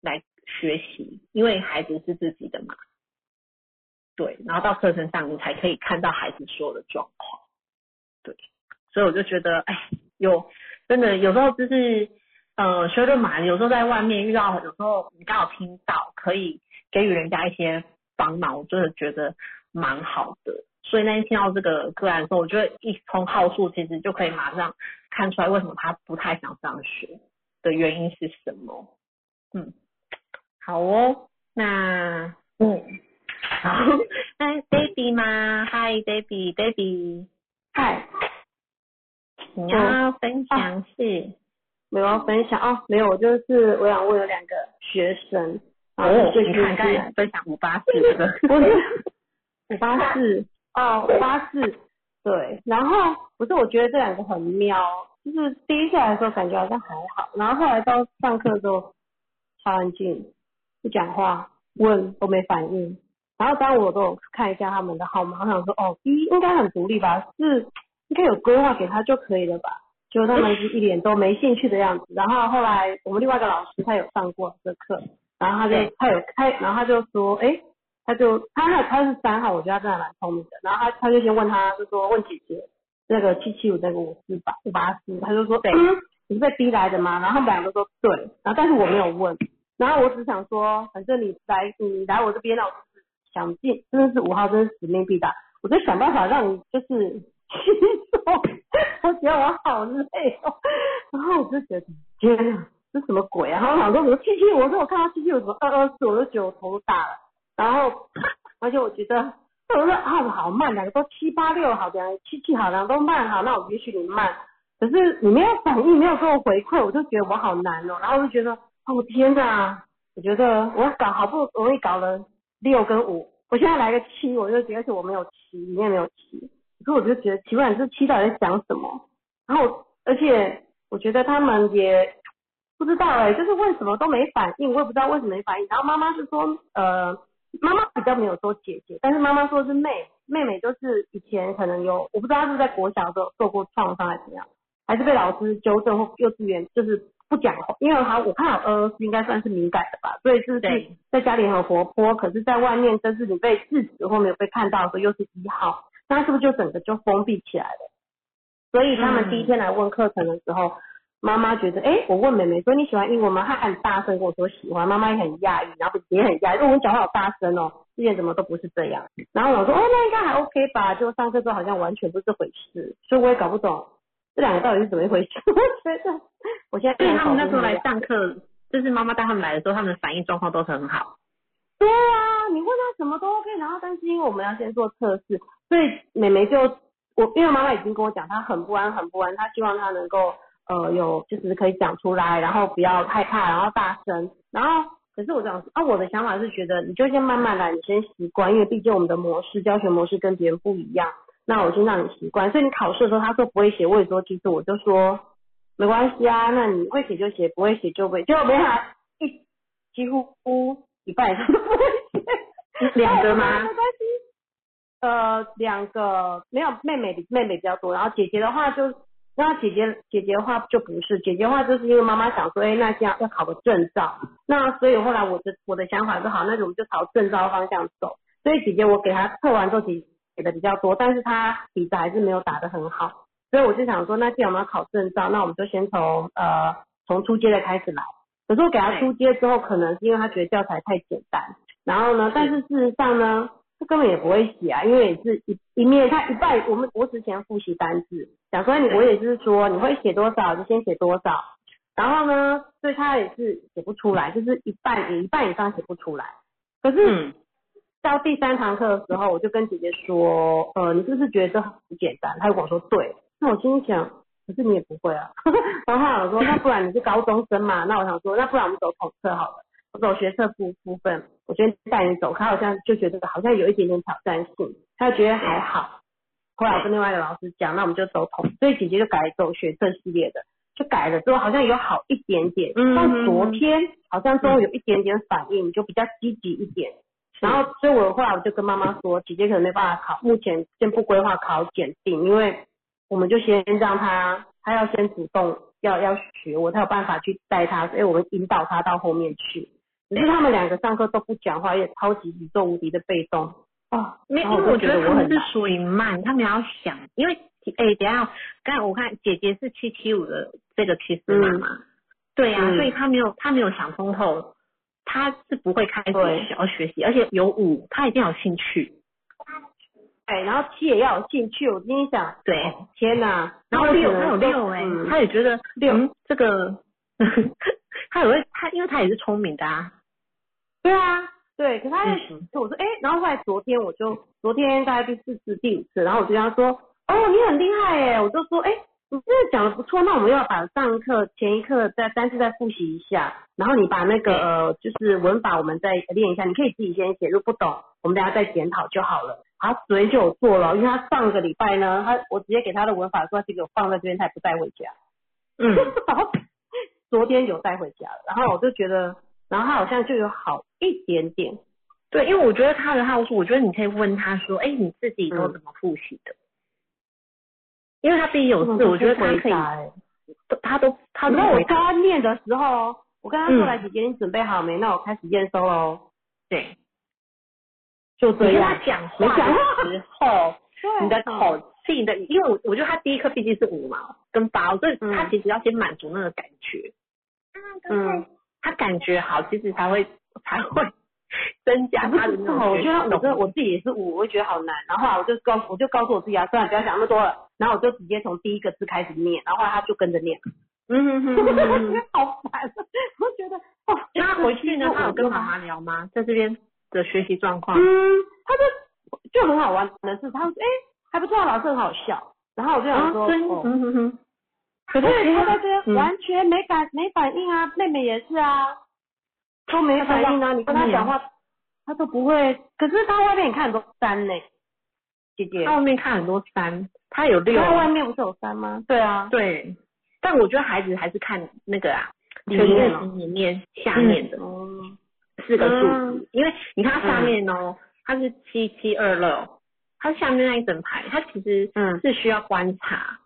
来学习，因为孩子是自己的嘛。对，然后到课程上你才可以看到孩子所有的状况。对，所以我就觉得，哎，有真的有时候就是，呃，学了马，有时候在外面遇到，有时候你刚好听到，可以给予人家一些帮忙，我真的觉得蛮好的。所以那天听到这个个案的时候，我觉得一从号数其实就可以马上看出来为什么他不太想上学的原因是什么。嗯，好哦，那嗯，好，那 baby 吗？Hi baby，baby，嗨，你要分享是？没有要分享哦，没有，我就是我想问有两个学生，然后哦，最近你看刚才分享五八四这个，不是五八四哦，五八四对，然后不是我觉得这两个很妙，就是第一次来的时候感觉好像还好，然后后来到上课之后超安静，不讲话，问都没反应，然后当我都有看一下他们的号码，我想说哦，一应该很独立吧，是应该有规划给他就可以了吧。结果他们是一脸都没兴趣的样子。然后后来我们另外一个老师他有上过这课，然后他就他有开，然后他就说，哎，他就他他他是三号，我觉得他真的蛮聪明的。然后他他就先问他，就说问姐姐那个七七五那个五四八五八四，他就说，对嗯，你是被逼来的吗？然后他们两个都说对，然后但是我没有问，然后我只想说，反正你来你来我这边，那我就是想尽，真的是五号，真是使命必达，我就想办法让你就是轻松。我觉得我好累哦，然后我就觉得天哪，这什么鬼啊？然后我想说，我说七七，我说我看到七七，我什么二二四，我就觉得我头都大了。然后而且我觉得，我说啊，好慢，两个都七八六好，两个七七好，两个都慢好，那我允许你慢。可是你没有反应，没有给我回馈，我就觉得我好难哦。然后我就觉得，哦天哪，我觉得我搞好不容易搞了六跟五，我现在来个七，我就觉得而且我没有七，里面没有七。可是我就觉得奇怪，这七到底在讲什么？然后，而且我觉得他们也不知道哎、就是为什么都没反应，我也不知道为什么没反应。然后妈妈是说，呃，妈妈比较没有说姐姐，但是妈妈说是妹妹妹，就是以前可能有，我不知道她是在国小的时候受过创伤还是怎样，还是被老师纠正或幼稚园就是不讲话，因为她我看好二二四应该算是敏感的吧，所以就是在家里很活泼，可是在外面就是你被制止或没有被看到的时候又是一号。那是不是就整个就封闭起来了？所以他们第一天来问课程的时候，妈妈觉得，哎，我问妹妹说你喜欢英文吗？她很大声跟我说喜欢，妈妈也很讶异，然后也很讶异，因为我讲话好大声哦，之前怎么都不是这样。然后我说，哦，那应该还 OK 吧？就上课之后好像完全不是这回事，所以我也搞不懂这两个到底是怎么一回事。我觉得我现在所以他们那时候来上课，就是妈妈带他们来的时候，他们的反应状况都是很好。对啊，你问他什么都 OK，然后但是因为我们要先做测试，所以妹妹就我因为妈妈已经跟我讲，她很不安，很不安，她希望她能够呃有就是可以讲出来，然后不要害怕，然后大声，然后可是我讲啊，我的想法是觉得你就先慢慢来，你先习惯，因为毕竟我们的模式教学模式跟别人不一样，那我先让你习惯。所以你考试的时候，他说不会写，我也说其实我就说没关系啊，那你会写就写，不会写就背，结果没想一几乎一半以上都不会写。两个吗没关系。呃，两个没有妹妹比妹妹比较多，然后姐姐的话就，那姐姐姐姐的话就不是，姐姐的话就是因为妈妈想说，哎，那这样要考个证照，那所以后来我的我的想法是好，那我们就朝证照方向走。所以姐姐我给她测完之后，姐姐给的比较多，但是她底子还是没有打得很好，所以我就想说，那既然我们要考证照，那我们就先从呃从初阶的开始来。可是我给她初阶之后，可能是因为她觉得教材太简单，然后呢，但是事实上呢。他根本也不会写啊，因为也是一一面，他一半我们我之前复习单字，讲说你我也是说你会写多少就先写多少，然后呢，所以他也是写不出来，就是一半一半以上写不出来。可是嗯到第三堂课的时候，我就跟姐姐说，呃，你是不是觉得这很简单？她就跟我说对，那我心里想，可是你也不会啊。然后她想说，那不然你是高中生嘛？那我想说，那不然我们走统测好了。我走学测部部分，我觉得带你走，他好像就觉得好像有一点点挑战性，他就觉得还好。后来我跟另外一个老师讲，那我们就走统，所以姐姐就改走学测系列的，就改了之后好像有好一点点，嗯但昨天好像终于有一点点反应，就比较积极一点。然后，所以我后来我就跟妈妈说，姐姐可能没办法考，目前先不规划考检定，因为我们就先让她，她要先主动要要学，我才有办法去带她，所以我们引导她到后面去。只是他们两个上课都不讲话，也超级宇宙无敌的被动。哦，没，因为我觉得他们是属于慢，他们要想，因为哎，等下，刚才我看姐姐是七七五的这个七十码嘛，对呀、嗯。所以他没有他没有想通透，他是不会开始想要学习，而且有五，他一定要有兴趣，哎，然后七也要有兴趣。我今天想，对，哦天哪！然后六他有六哎、嗯。他也觉得六。嗯这个，他也会他因为他也是聪明的啊，对啊，对，可是他嗯就我说，哎，然后后来昨天我就昨天大概第四次、第五次，然后我就跟他说，哦，你很厉害耶，我就说，哎，你真的讲的不错，那我们要把上课前一课再单次再复习一下，然后你把那个呃就是文法我们再练一下，你可以自己先写，如果不懂，我们等下再检讨就好了。他昨天就有做了，因为他上个礼拜呢，他我直接给他的文法说，这个我放在这边，他也不带回家。嗯，然后 昨天有带回家了，然后我就觉得，然后他好像就有好一点点。对，因为我觉得他的好处，我觉得你可以问他说，哎，你自己都怎么复习的？因为他自己有事，我觉得他可以，他都他都回答，教他念的时候，我跟他说：“嗯来，姐姐，你准备好没？那我开始验收喽。对，”就这样你跟他。讲话的时候，你的口气的，因为我我觉得他第一课毕竟是五毛，跟八，所以嗯他其实要先满足那个感觉，嗯，他感觉好，其实才会才会增加他的那种我觉得我学习动力真的我自己也是五，我会觉得好难。然后后来我就告我就告诉我自己啊，算了，不要想那么多了。然后我就直接从第一个字开始念，然后后来他就跟着念。嗯哼哼哼哼哼。好烦，我觉得哦。那他回去呢？他有跟妈妈聊吗？在这边的学习状况？嗯，他就就很好玩的是，他说哎、还不错，老师很好笑。然后我就想说，对，哦，嗯哼哼。可是他在这完全没感、没反应啊，妹妹也是啊，都没反应啊。你跟他讲话，他都不会。可是他外面你看很多山呢，姐姐，他外面看很多山，他有六他，外面不是有山吗？对啊，对。但我觉得孩子还是看那个啊，里面哦里面下面的哦，四个数因为你看它下面哦，它是七七二六，它下面那一整排，它其实嗯是需要观察。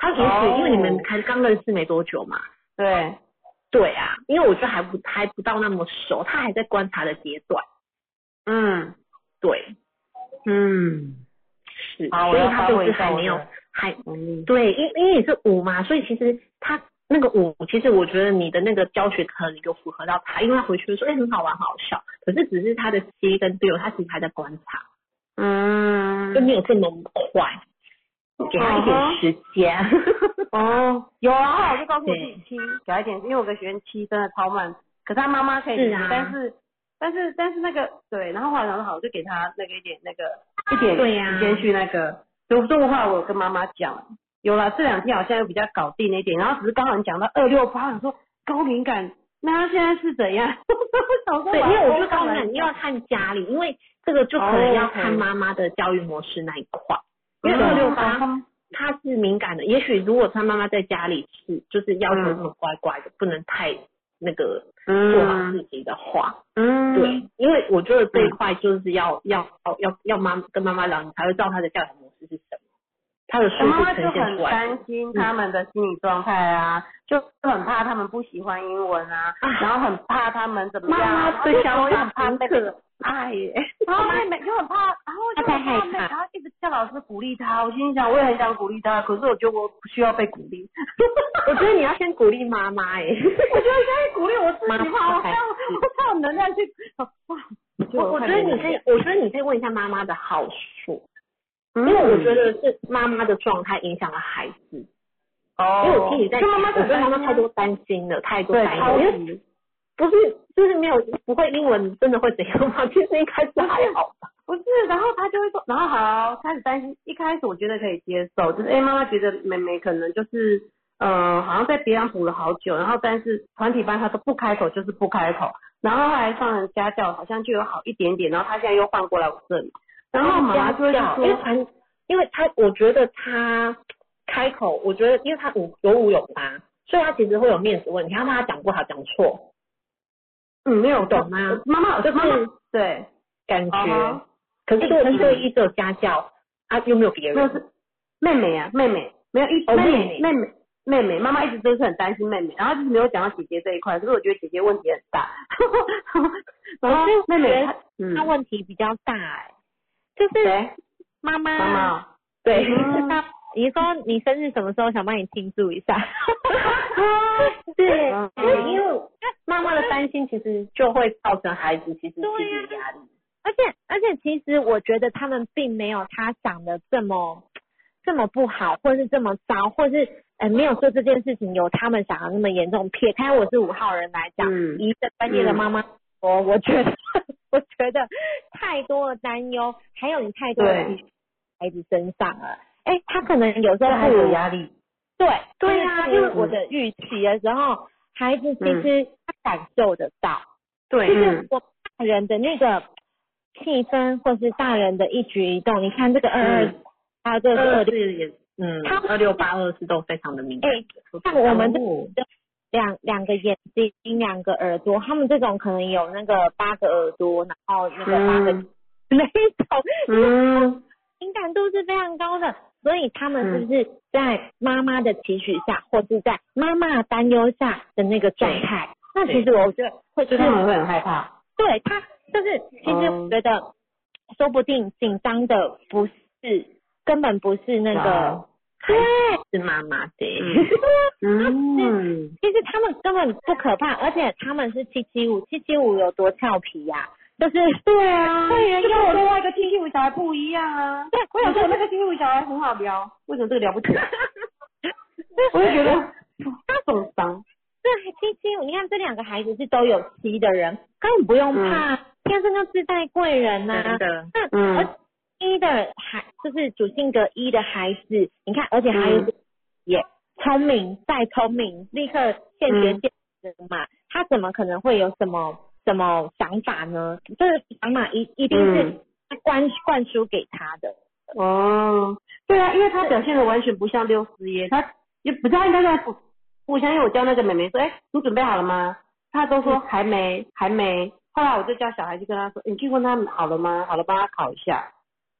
它也哦许因为你们才刚认识没多久嘛，对，对啊，因为我觉得还不还不到那么熟，他还在观察的阶段，嗯。对，嗯，是，所以他就是还没有还。对，因因为你是五嘛，所以其实他那个五，其实我觉得你的那个教学可能有符合到他，因为他回去就说，哎、很好玩，很好笑。可是只是他的七跟六，他其实还在观察，嗯。就没有这么快，给他一点时间。哦，有啊，后我就告诉我自己七，给他一点，因为我的学员七真的超慢，可是他妈妈可以是啊但是但是但是那个对，然后后来想说好，我就给他那个一点那个一点时间去那个，所以所以后来我有跟妈妈讲，有了这两天好像又比较搞定了一点，然后只是刚好你讲到二六八，我说高敏感，那他现在是怎样？对，因为我觉得高刚敏感又要看家里，因为这个就可能要看妈妈的教育模式那一块。因为嗯。二六八。嗯他是敏感的，也许如果他妈妈在家里是就是要求很乖乖的，不能太那个做好自己的话，嗯，对，因为我觉得这一块就是要、要要要要妈跟妈妈聊，你才会知道他的教养模式是什么，他的数妈妈就呈现很出来的。担心他们的心理状态啊，就很怕他们不喜欢英文啊，然后很怕他们怎么样，对小就很怕孩妹妹爱 耶，然后妹妹就很怕，然后就很怕然后一直叫老师鼓励他。我心里想，我也很想鼓励他，可是我觉得我不需要被鼓励。我觉得你要先鼓励妈妈耶。我觉得现在鼓励我自己吧，我还才有我才有能量去。哇，我我觉得你可以，我觉得你可以问一下妈妈的好处，因因为我觉得是妈妈的状态影响了孩子。哦，因为我听你在妈妈我对妈妈太多担心了，太多担忧，因为超级不是就是没有不会英文，真的会怎样吗？其实一开始还好吧。不是，然后他就会说，然后好开始担心。一开始我觉得可以接受，就是哎，妈妈觉得妹妹可能就是呃，好像在别人补了好久，然后但是团体班他都不开口，就是不开口。然后后来上了家教，好像就有好一点点，然后他现在又换过来我这里，然后妈妈就会家教因为因为他我觉得他开口，我觉得因为他五有五有八，所以他其实会有面子问题，他怕他讲不好讲错，嗯，没有懂吗？妈妈就是妈妈对，感觉。可是如果一对一只有家教啊，又没有别人，就是妹妹啊，妹妹。没有一哦妹妹妹妹。妹妹妹，妈妈一直都是很担心妹妹，然后就是没有讲到姐姐这一块，可是我觉得姐姐问题很大，然后 妹妹她问题比较大哎、就是妈妈。妈妈。对，你说你生日什么时候想帮你庆祝一下？对。嗯，因为妈妈的担心其实就会造成孩子其实心理压力。而且而且其实我觉得他们并没有他想的这么这么不好，或是这么糟，或是呃没有说这件事情有他们想的那么严重。撇开我是五号人来讲，嗯。以一个专业的妈妈我，我觉得我觉得太多的担忧，还有你太多的孩子身上了。哎，他可能有时候会有压力，对对呀因为我的预期的时候，孩子其实他感受得到，对就是嗯我大人的那个气氛，或是大人的一举一动。你看这个二二嗯，还有这个是二六，也，嗯，他二六八二四都非常的明显。哎，像我们的哦两两个眼睛，两个耳朵，他们这种可能有那个八个耳朵，然后那个八个嗯。那一种，嗯。敏感度是非常高的，所以他们是不是在妈妈的期许下，或是在妈妈担忧下的那个状态？那其实我觉得会就是他们会很害怕，对他就是，其实嗯。我觉得说不定紧张的不是根本不是那个啊，对，是妈妈的，嗯，其实他们根本不可怕，而且他们是七七五，七七五有多俏皮呀、就是对啊，会员跟我就跟我另外一个七七五小孩不一样啊。对，我想说，我那个七七五小孩很好聊，为什么这个聊不起来？我就觉得他怎么伤。对七七五，你看这两个孩子是都有七的人，根本不用怕，天生就自带贵人呐、真的，那嗯。而一的孩就是主性格一的孩子，你看，而且还有嗯也聪明再聪明，立刻现学嗯现成嘛，他怎么可能会有什么什么想法呢？这个想法一一定是嗯他灌灌输给他的。哦，对啊，因为他表现的完全不像六四耶，他也不知道应该在不不相信我教那个妹妹说，哎，你准备好了吗？他都说还没，还没。后来我就叫小孩去跟他说，你去问他好了吗？好了，帮他考一下。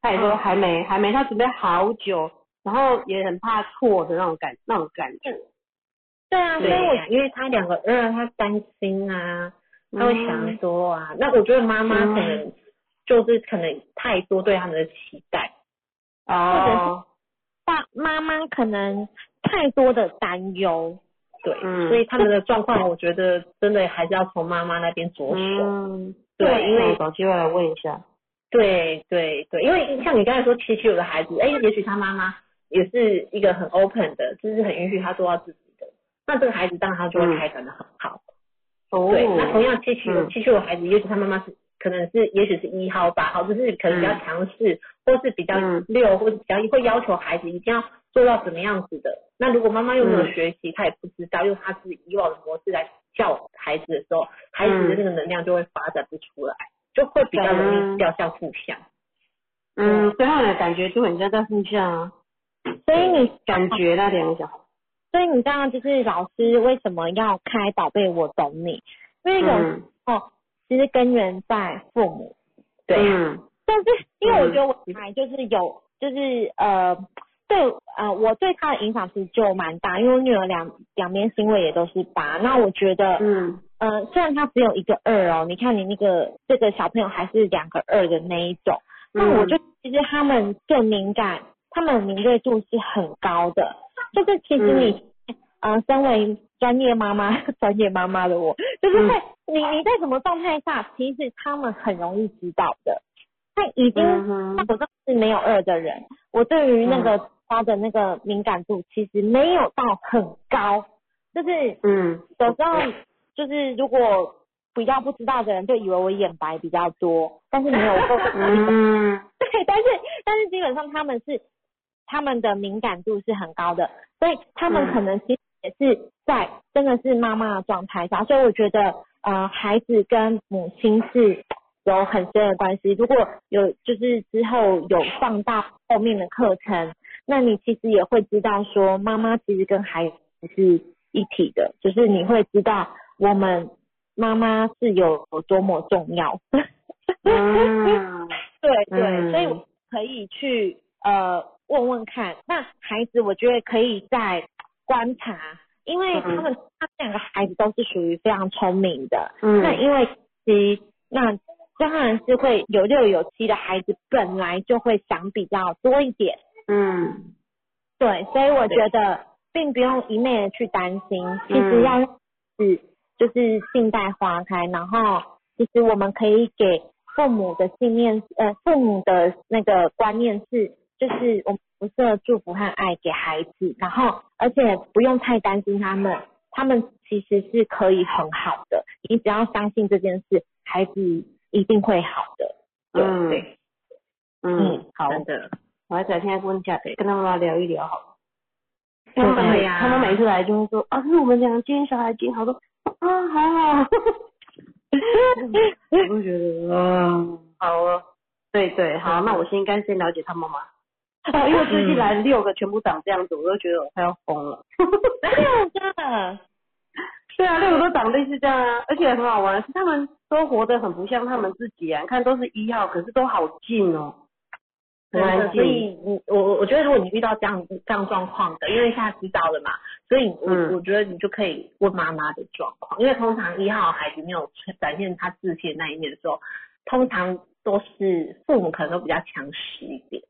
他也说还没，还没。他准备好久，然后也很怕错的那种感那种感觉。对啊，所以我呀，因为他两个二，他担心啊，他会想嗯说啊，那我觉得妈妈可能就是可能太多对他们的期待，哦，爸妈妈可能太多的担忧。对，嗯所以他们的状况，我觉得真的还是要从妈妈那边着手。嗯，对，因为找机会来问一下。对对对，因为像你刚才说七七有的孩子，哎，也许他妈妈也是一个很 open 的，就是很允许他做到自己的，那这个孩子当然他就会开展的很好。哦，对，那同样气虚嗯。气虚的孩子，也许他妈妈是可能是也许是一号八号，就是可能比较强势，或是比较嗯。六，或者比较会要求孩子一定要做到什么样子的。那如果妈妈又没有嗯。学习，她也不知道用她自己以往的模式来教孩子的时候，孩子的那个能量就会发展不出来，就会比较容嗯易掉向负向。嗯，对他们的感觉就很像在互相啊，所以你感觉那两个小孩，所以你知道，就是老师为什么要开宝贝我懂你，因为有时嗯。候其实根源在父母，对。嗯。但是因为我觉得我小孩就是有，就是呃，对呃，我对他的影响其实就蛮大，因为我女儿两两边星位也都是八，那我觉得，嗯呃，虽然他只有一个二哦，你看你那个这个小朋友还是两个二的那一种，那我就其实他们更敏感，他们的敏锐度是很高的，就是其实你、呃，身为专业妈妈，专业妈妈的我，就是会、你你在什么状态下，其实他们很容易知道的。他已经，我这是没有二的人，我对于那个他的那个敏感度其实没有到很高，就是嗯。有时候就是如果比较不知道的人就以为我眼白比较多，但是没有够。嗯对，但是但是基本上他们是他们的敏感度是很高的，所以他们嗯可能其实也是在真的是妈妈的状态下，所以我觉得呃孩子跟母亲是有很深的关系。如果有就是之后有放大后面的课程，那你其实也会知道说妈妈其实跟孩子是一体的，就是你会知道我们妈妈是有多么重要。嗯 对对，嗯。所以我可以去呃问问看。那孩子，我觉得可以再观察，因为他们、他们两个孩子都是属于非常聪明的。嗯。那因为其实那当然是会有六有七的孩子本来就会想比较多一点，嗯。对，所以我觉得并不用一昧的去担心，其实嗯要是就是静待花开，然后其实我们可以给父母的信念，呃，父母的那个观念是，就是我们不设祝福和爱给孩子，然后而且不用太担心他们，他们其实是可以很好的，你只要相信这件事，孩子一定会好的。对嗯对，嗯，好，的，我要改天再问一下，跟他妈妈聊一聊好了。对他们每呀他们每次来就会说啊，是我们两今天小孩今好多啊，还好。我就觉得啊，好了，对对，好，那我先应该先了解他妈妈。哦，因为最近来六个全部长这样子，我都觉得我快要疯了。真的，对啊，六个都长类似这样啊，而且很好玩，是他们都活得很不像他们自己啊，你看都是一号，可是都好近哦，很真的，安静。所以你我我我觉得，如果你遇到这样这样状况的，因为现在知道了嘛，所以我、嗯。我觉得你就可以问妈妈的状况，因为通常一号孩子没有展现他自信的那一面的时候，通常都是父母可能都比较强势一点，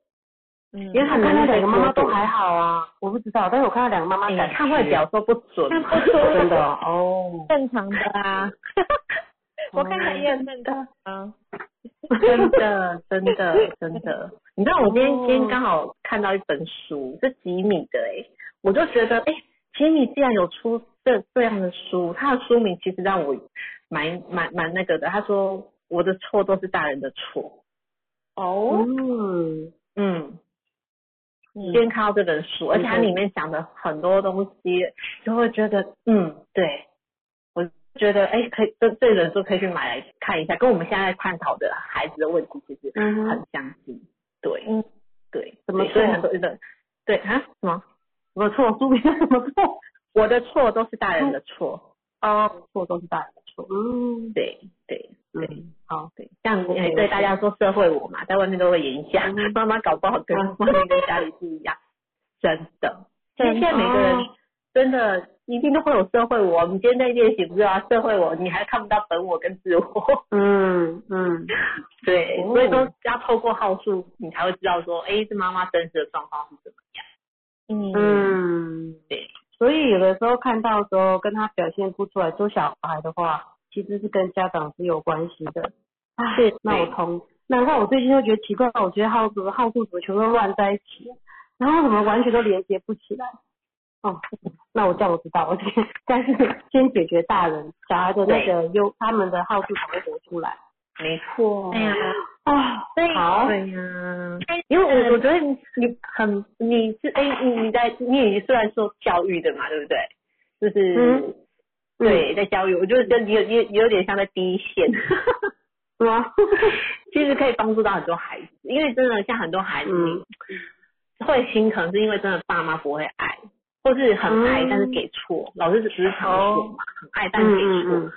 嗯因为他看到两个妈妈都还还好啊，我不知道，但是我看到两个妈妈感你看外表说不准嘛，真的 哦，正常的啊，我看起来也很正常啊。真的真的真的，你知道我今天哦。今天刚好看到一本书，是吉米的哎、我就觉得哎、吉米既然有出这这样的书，他的书名其实让我蛮蛮蛮那个的。他说我的错都是大人的错。哦，嗯嗯，嗯今天看到这本书，而且它里面讲的很多东西，就会觉得嗯，对，我觉得哎、可以这这本书可以去买来看一下，跟我们现在探讨的孩子的问题其实嗯很相近。对，嗯，对，怎么对所以很多人对啊什么？我错，书名怎么错？我的错都是大人的错。哦，错都是大人的错。嗯，对对对，嗯，好，对，像 OK，哎对大家说社会我嘛，在外面都会影响，妈妈搞不好跟嗯外面跟家里不一样，真的。所以现在每个人哦真的一定都会有社会我，你今天在练习不是啊？社会我，你还看不到本我跟自我。嗯嗯 对，哦所以说要透过号数，你才会知道说，哎，这妈妈真实的状况是怎么样。嗯嗯，对。所以有的时候看到的时候，跟他表现不出来做小孩的话，其实是跟家长是有关系的。唉是那我同，难怪我最近就觉得奇怪，我觉得号子号数怎么全都乱在一起，然后怎么完全都连接不起来？哦，那我这样我知道，我先但是先解决大人小孩的那个优，他们的好处才会活出来。没错。哎呀、啊，所以好，对呀、因为我我觉得你你很你是哎、你你在你也虽然说教育的嘛，对不对？就是、嗯。对，在教育，我觉得跟你有有有点像在第一线，是吗？其实可以帮助到很多孩子，因为真的像很多孩子，嗯。会心疼，是因为真的爸妈不会爱，或是很爱、嗯。但是给错，老师只是常说嘛，很爱但是给错，嗯嗯。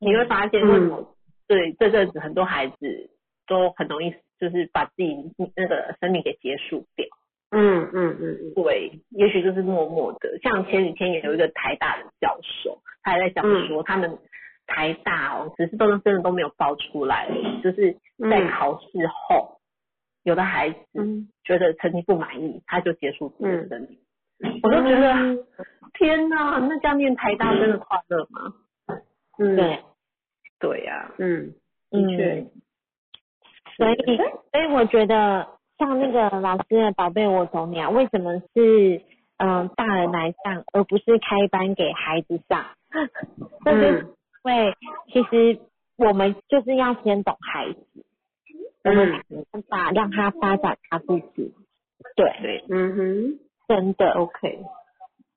你会发现为什么、对这阵子很多孩子都很容易就是把自己那个生命给结束掉。嗯嗯嗯嗯对，也许就是默默的。像前几天也有一个台大的教授，他还在讲嗯说，他们台大哦，只是都真的都没有爆出来，就是在嗯考试后，有的孩子嗯觉得成绩不满意，他就结束自己的生命。嗯，我都觉得，天哪，那这样念台大真的快乐吗？嗯对，对呀、嗯的确。嗯，所以所以我觉得像那个老师的宝贝我懂你啊，为什么是嗯、大人来上，而不是开班给孩子上？那就是嗯因为其实我们就是要先懂孩子，我们嗯没办法让他发展他自己。对，对，嗯哼。真的。，OK，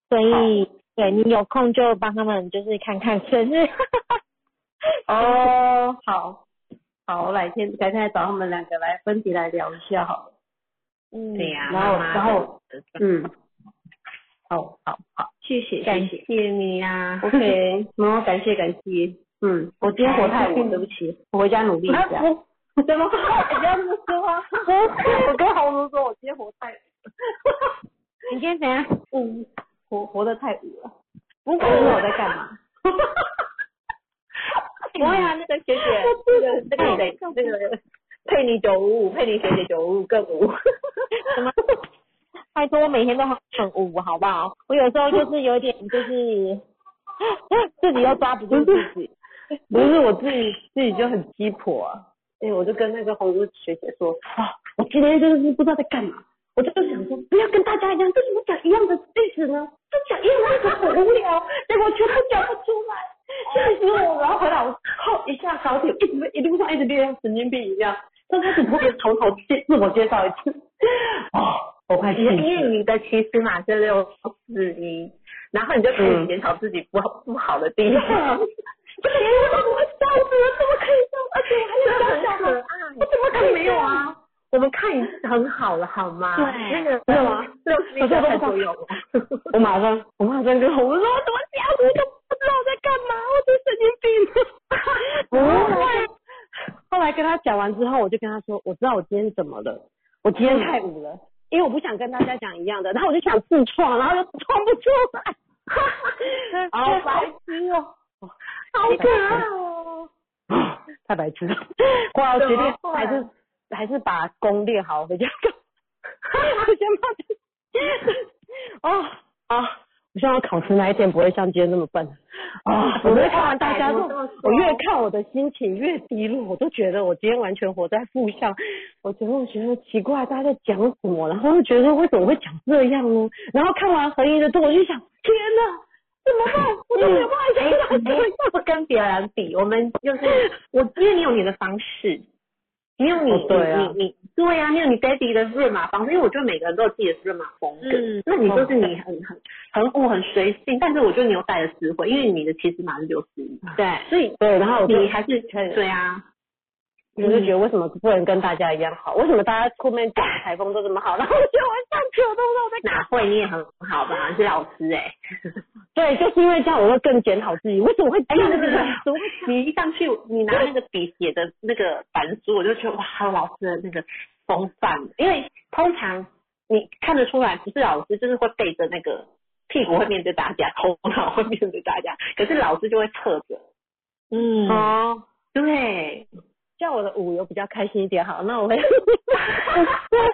所以对你有空就帮他们就是看看生日。哦，好，好，我改天改天来找他们两个来分别来聊一下好了。嗯对呀、然后妈妈然后嗯，好好好，谢谢感谢谢谢你呀、，OK，然 后感谢感谢，嗯，我今天活太晚，对不起，我回家努力一下。怎么？这么说啊！我 跟红茹说，我今天活太，你今天怎样？嗯，活活得太午了。不我知道我在干嘛。不会啊，那个学姐，那个那个谁，那个佩妮九五五，佩妮学姐九五五更五。什么？拜托，我每天都很很无，好不好？我有时候就是有点就是自己又抓不住自己。不是我自己自己就很鸡婆啊，所以我就跟那个红茹学姐说啊，我今天真的是不知道在干嘛，我就想说不要跟大家一样，为什么讲一样的句子呢？就讲一样的历史很无聊，结果全部讲不出来，气死我！然后回来我靠一下高铁，一直一路上一直练像神经病一样，刚开始特别从头介自我介绍一次，哦，我快气因。为你的起始码是六四一，然后你就可以检讨自己不好不好的地方。这个人我怎么笑死我？怎么可以笑？而且我还有小小 的，我怎么可以没有啊？我们看已经很好了，好吗？对那个没有啊六十一太多有了。我马上，我马上跟红说，我怎么这样？我都不知道我在干嘛，我是神经病。不会。后来跟他讲完之后，我就跟他说，我知道我今天怎么了，我今天太午了，因为我不想跟大家讲一样的，然后我就想自创，然后又创不出来。好白痴哦，好可爱哦，太白痴了。我决定还是还是把功练好，回家干。我先把这，哦啊！我希望考试那一天不会像今天这么笨啊！我越看完大家都，我越看我的心情越低落，我都觉得我今天完全活在负向。我觉得我觉得奇怪，大家在讲什么？然后又觉得为什么会讲这样呢？然后看完合一的图，我就想，天哪，怎么办？我都没有办法想到这样。不跟别人比，我们就是 我，因为你有你的方式，你有你、哦对啊。你你对呀、没有你 baby 的日马方式，因为我觉得每个人都有自己的日马风格，嗯那你就是你很很很我很随性，但是我觉得你有带的智慧，因为你的其实码是六十一，对，所以对，然后你还是对啊，我就觉得为什么不能跟大家一样好？为什么大家后面讲台风都这么好，然后我觉得我上去我都不知道我在。哪会你也很好吧？你是老师哎、对，就是因为这样，我会更检讨自己，为什么会这样？哎呀，对对对，怎么？你一上去，你拿那个笔写的那个板书，我就觉得哇，老师的那个风范。因为通常你看得出来，不是老师就是会背着那个屁股会面对大家，头脑会面对大家，可是老师就会侧着。嗯，哦，对，叫我的舞有比较开心一点好，那我会。有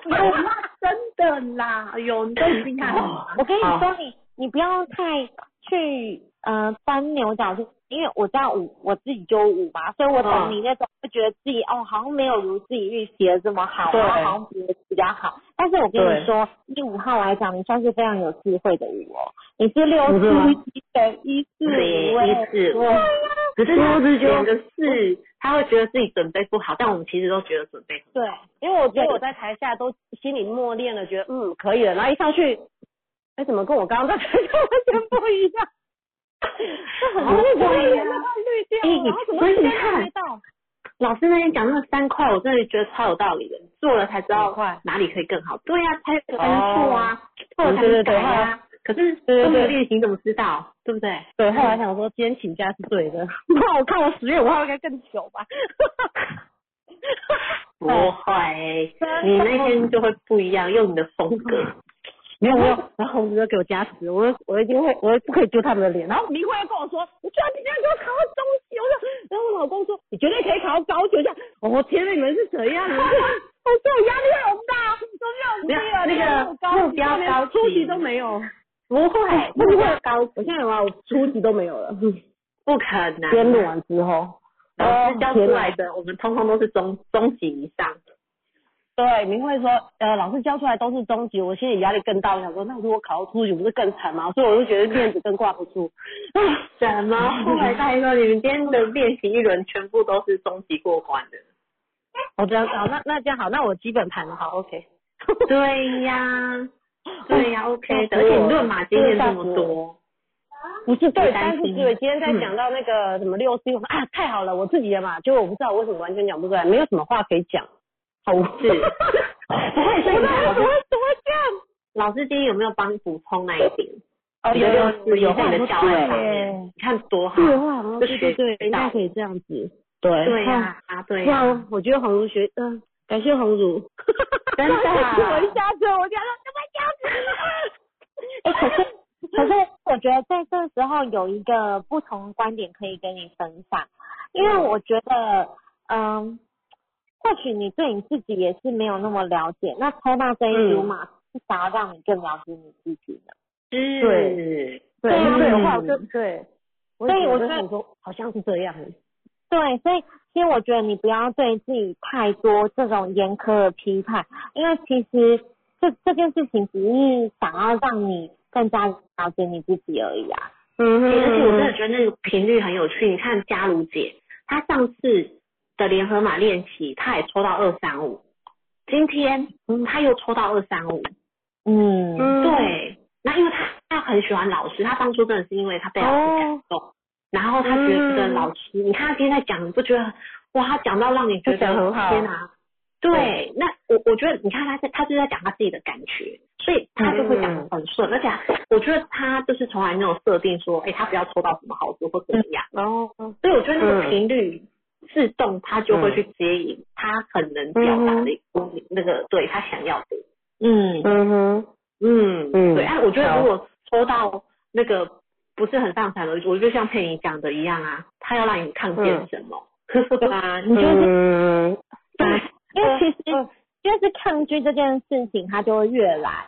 那，真的啦，哎呦，你真厉害。我跟你说，你你不要太去呃钻牛角尖，因为我知道舞我自己就舞嘛，所以我懂嗯你那种会觉得自己哦好像没有如自己预期的这么好，对然后好像别比较好。但是我跟你说，以五号来讲，你算是非常有智慧的五哦，你是六四一的一四对，五哎一四五。可是六四九个四，他会觉得自己准备不好，但我们其实都觉得准备很对，因为我觉得我在台下都心里默念了，觉得嗯可以了，然后一上去，哎怎么跟我刚刚在台上完全不一样？这很然后怎么所以你看？老师那天讲那三块，我真的觉得超有道理的，做了才知道哪里可以更好。对呀、才有犯错啊，做了才改啊。可是对对都没有练习，怎么知道？对不对？对，后来想说今天请假是对的，那我看我十月五号应该更久吧。不会，你那天就会不一样，用你的风格。没有没有，然后红子就给我加持，我我一定会，我不可以丢他们的脸。然后明慧又跟我说，你居然今天给我考到中级，我说，然后我老公说，你绝对可以考到高级。我说，我天呐，你们是怎样？我说我压力好大，都没有那个目标连高级初级都没有，不会，不会高，我现在有啊，我初级都没有了。不可能。先录完之后，老师教出来的，我们通通都是中中级以上。对，明慧说，呃，老师教出来都是中级，我心里压力更大。我想说，那如果考到初级，不是更惨吗？所以我就觉得面子更挂不住。什么？后来他还说你们今天的练习一轮全部都是中级过关的。哦，这样好，那那这样好，那我基本盘好，OK。对呀，对呀，OK 的。而且你论马经验这么多，不是对，但是今天在讲到那个什么六 C，我说啊，太好了，我自己的嘛，就我不知道我为什么完全讲不出来，没有什么话可以讲，好无趣 不会，老师怎么怎么这样？老师今天有没有帮你补充那一点？哦，有有在你的教案上对面，你看多好。对话，对对对，应该可以这样子。对对呀，啊对呀，哇，我觉得红茹学，嗯、感谢红茹，真的啊我一下子我就说怎么这样子？哎，可是 可是我觉得在这时候有一个不同观点可以跟你分享，因为我觉得，嗯，或许你对你自己也是没有那么了解，那抽到这一组嘛，是想要让你更了解你自己的。是，对对啊对，我就对，所以我觉得就想说好像是这样。对，所以其实我觉得你不要对自己太多这种严苛的批判，因为其实这这件事情只是想要让你更加了解你自己而已啊。嗯而且我真的觉得那个频率很有趣。你看嘉如姐，她上次的联合马练习，她也抽到二三五，今天她又抽到二三五，嗯，对。那因为她她很喜欢老师，她当初真的是因为她被老师感动，然后他觉得老师，你看他今天在讲，你不觉得哇，他讲到让你觉得很好。天哪、对，那我我觉得你看他在他就是在讲他自己的感觉，所以他就会讲得很顺，而且我觉得他就是从来没有设定说，哎、他不要抽到什么好处或怎么样，然后所以我觉得那个频率自动他就会去接引他很能表达的那个对他想要的，嗯。嗯，嗯嗯对，哎、我觉得如果抽到那个不是很上场的，我就像佩妮讲的一样啊，他要让你看见什么，对啊，你就是、嗯，对，因为其实嗯越是抗拒这件事情，他就会越来。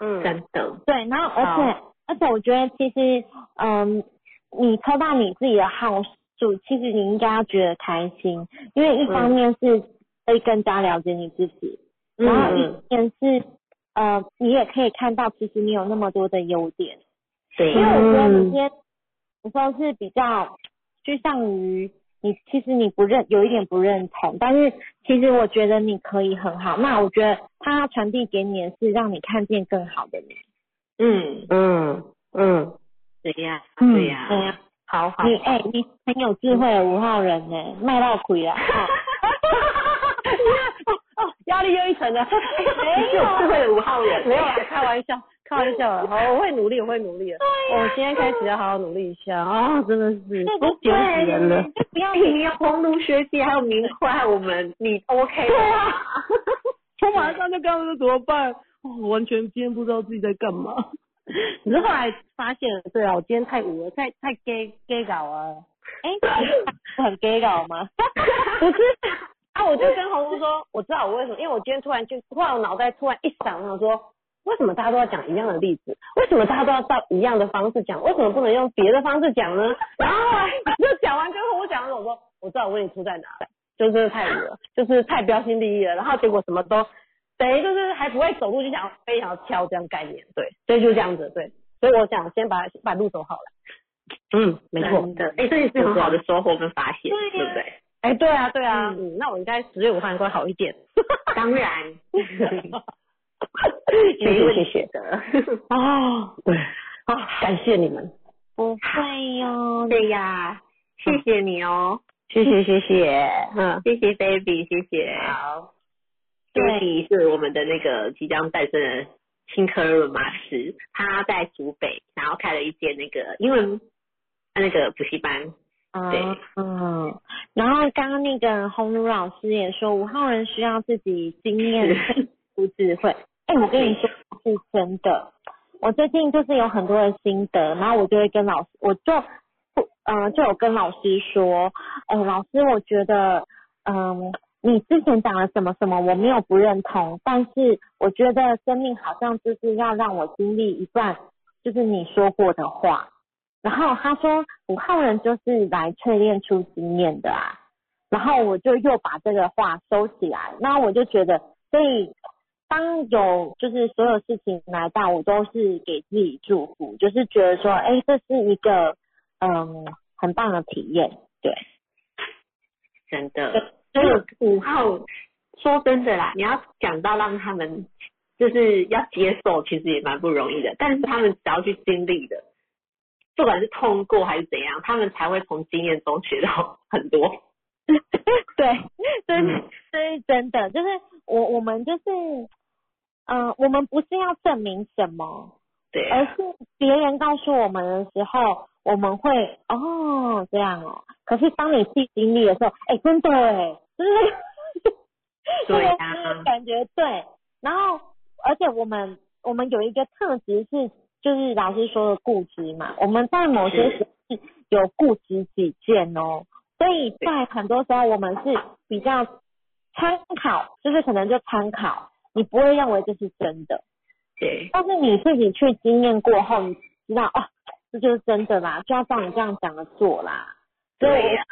嗯，真的，对，然后而且而且我觉得其实，嗯，你抽到你自己的号数，其实你应该要觉得开心，因为一方面是可以更加了解你自己，然后一方面是呃，你也可以看到其实你有那么多的优点，对。因为我觉得嗯你今天有时候是比较趋向于你，其实你不认有一点不认同，但是其实我觉得你可以很好。那我觉得他要传递给你的是让你看见更好的你。嗯，嗯嗯，对呀，嗯。对呀，对呀。好好，你哎、你很有智慧的五号人呢，卖到亏了。压力又一层了，没有 智慧的五号人，没有啦，开玩笑，开玩笑的。好，我会努力，我会努力的。我今天开始要好好努力一下啊！真的是对都丢死人了。就不要你要红炉学姐，还有明快，我们，你 OK 对 我马上就跟他们说怎么办？哦我完全今天不知道自己在干嘛。只是后来发现，对啊，我今天太无了，太太 gay gay 搞啊。哎、你很 gay 搞吗？不是啊，我就跟红叔说，我知道我为什么，因为我今天突然就突然我脑袋突然一闪，我想说，为什么大家都要讲一样的例子？为什么大家都要照一样的方式讲？为什么不能用别的方式讲呢？然后后来就讲完之后，我讲的时候，我说我知道我问你出在哪了，就真的太无了，就是太标新立异了，然后结果什么都。等于就是还不会走路就想非常跳这样概念，对，所以就这样子，对，所以我想先把先把路走好了。嗯，没错。真的，哎，这也是很好的收获跟发现，对对不对？哎，对啊，对啊，嗯，那我应该十月五号应好一点。当然，谢 谢谢谢。的。哦，对，啊，感谢你们。不会哟，对呀，谢谢你哦，谢谢。谢谢，嗯，谢谢 baby，谢谢。好，baby 是我们的那个即将诞生的新科润马师，他在竹北，然后开了一间那个英文那个补习班。对。嗯嗯，然后刚刚那个红茹老师也说，五号人需要自己经验出智慧。哎，我跟你说是真的，我最近就是有很多的心得，然后我就会跟老师，我就不嗯、呃就有跟老师说，哎，老师，我觉得嗯。你之前讲了什么什么，我没有不认同，但是我觉得生命好像就是要让我经历一段，就是你说过的话。然后他说五号人就是来淬炼出经验的啊，然后我就又把这个话收起来，那我就觉得，所以当有就是所有事情来到，我都是给自己祝福，就是觉得说，哎，这是一个嗯很棒的体验，对，真的，所以五号说真的啦，你要讲到让他们就是要接受，其实也蛮不容易的。但是他们只要去经历的，不管是通过还是怎样，他们才会从经验中学到很多。对，这是这是真的，就是我我们就是，嗯、我们不是要证明什么，对而是别人告诉我们的时候，我们会哦这样哦。可是当你自己经历的时候，哎，真的哎，就是 对呀 那个感觉对。然后，而且我们我们有一个特质是，就是老师说的固执嘛，我们在某些时是有固执己见哦。所以在很多时候，我们是比较参考，就是可能就参考，你不会认为这是真的。对但是你自己去经验过后，你知道哦，这就是真的啦，就要照你这样讲的做啦。所以对呀，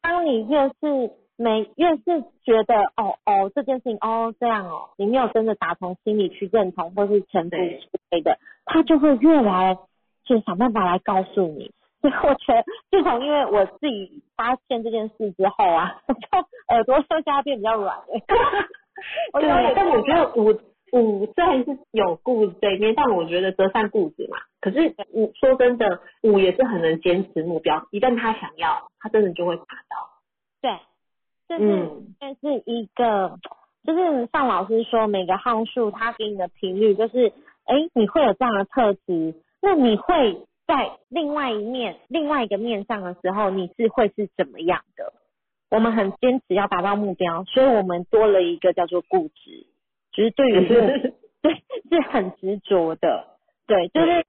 当你越是没越是觉得哦哦这件事情哦这样哦，你没有真的打从心里去认同或是臣服对之类的，他就会越来就想办法来告诉你。所以我觉得，自从因为我自己发现这件事之后啊，就耳朵就现在变比较软了。对，但我觉得五五虽然是有固执这一面，但我觉得折善固执嘛。可是五说真的，五也是很能坚持目标，一旦他想要，他真的就会达到。对，这是嗯这是一个，就是像老师说，每个号数它给你的频率，就是哎，你会有这样的特质，那你会在另外一面、另外一个面上的时候，你是会是怎么样的？我们很坚持要达到目标，所以我们多了一个叫做固执，就是对于 对是很执着的，对，就是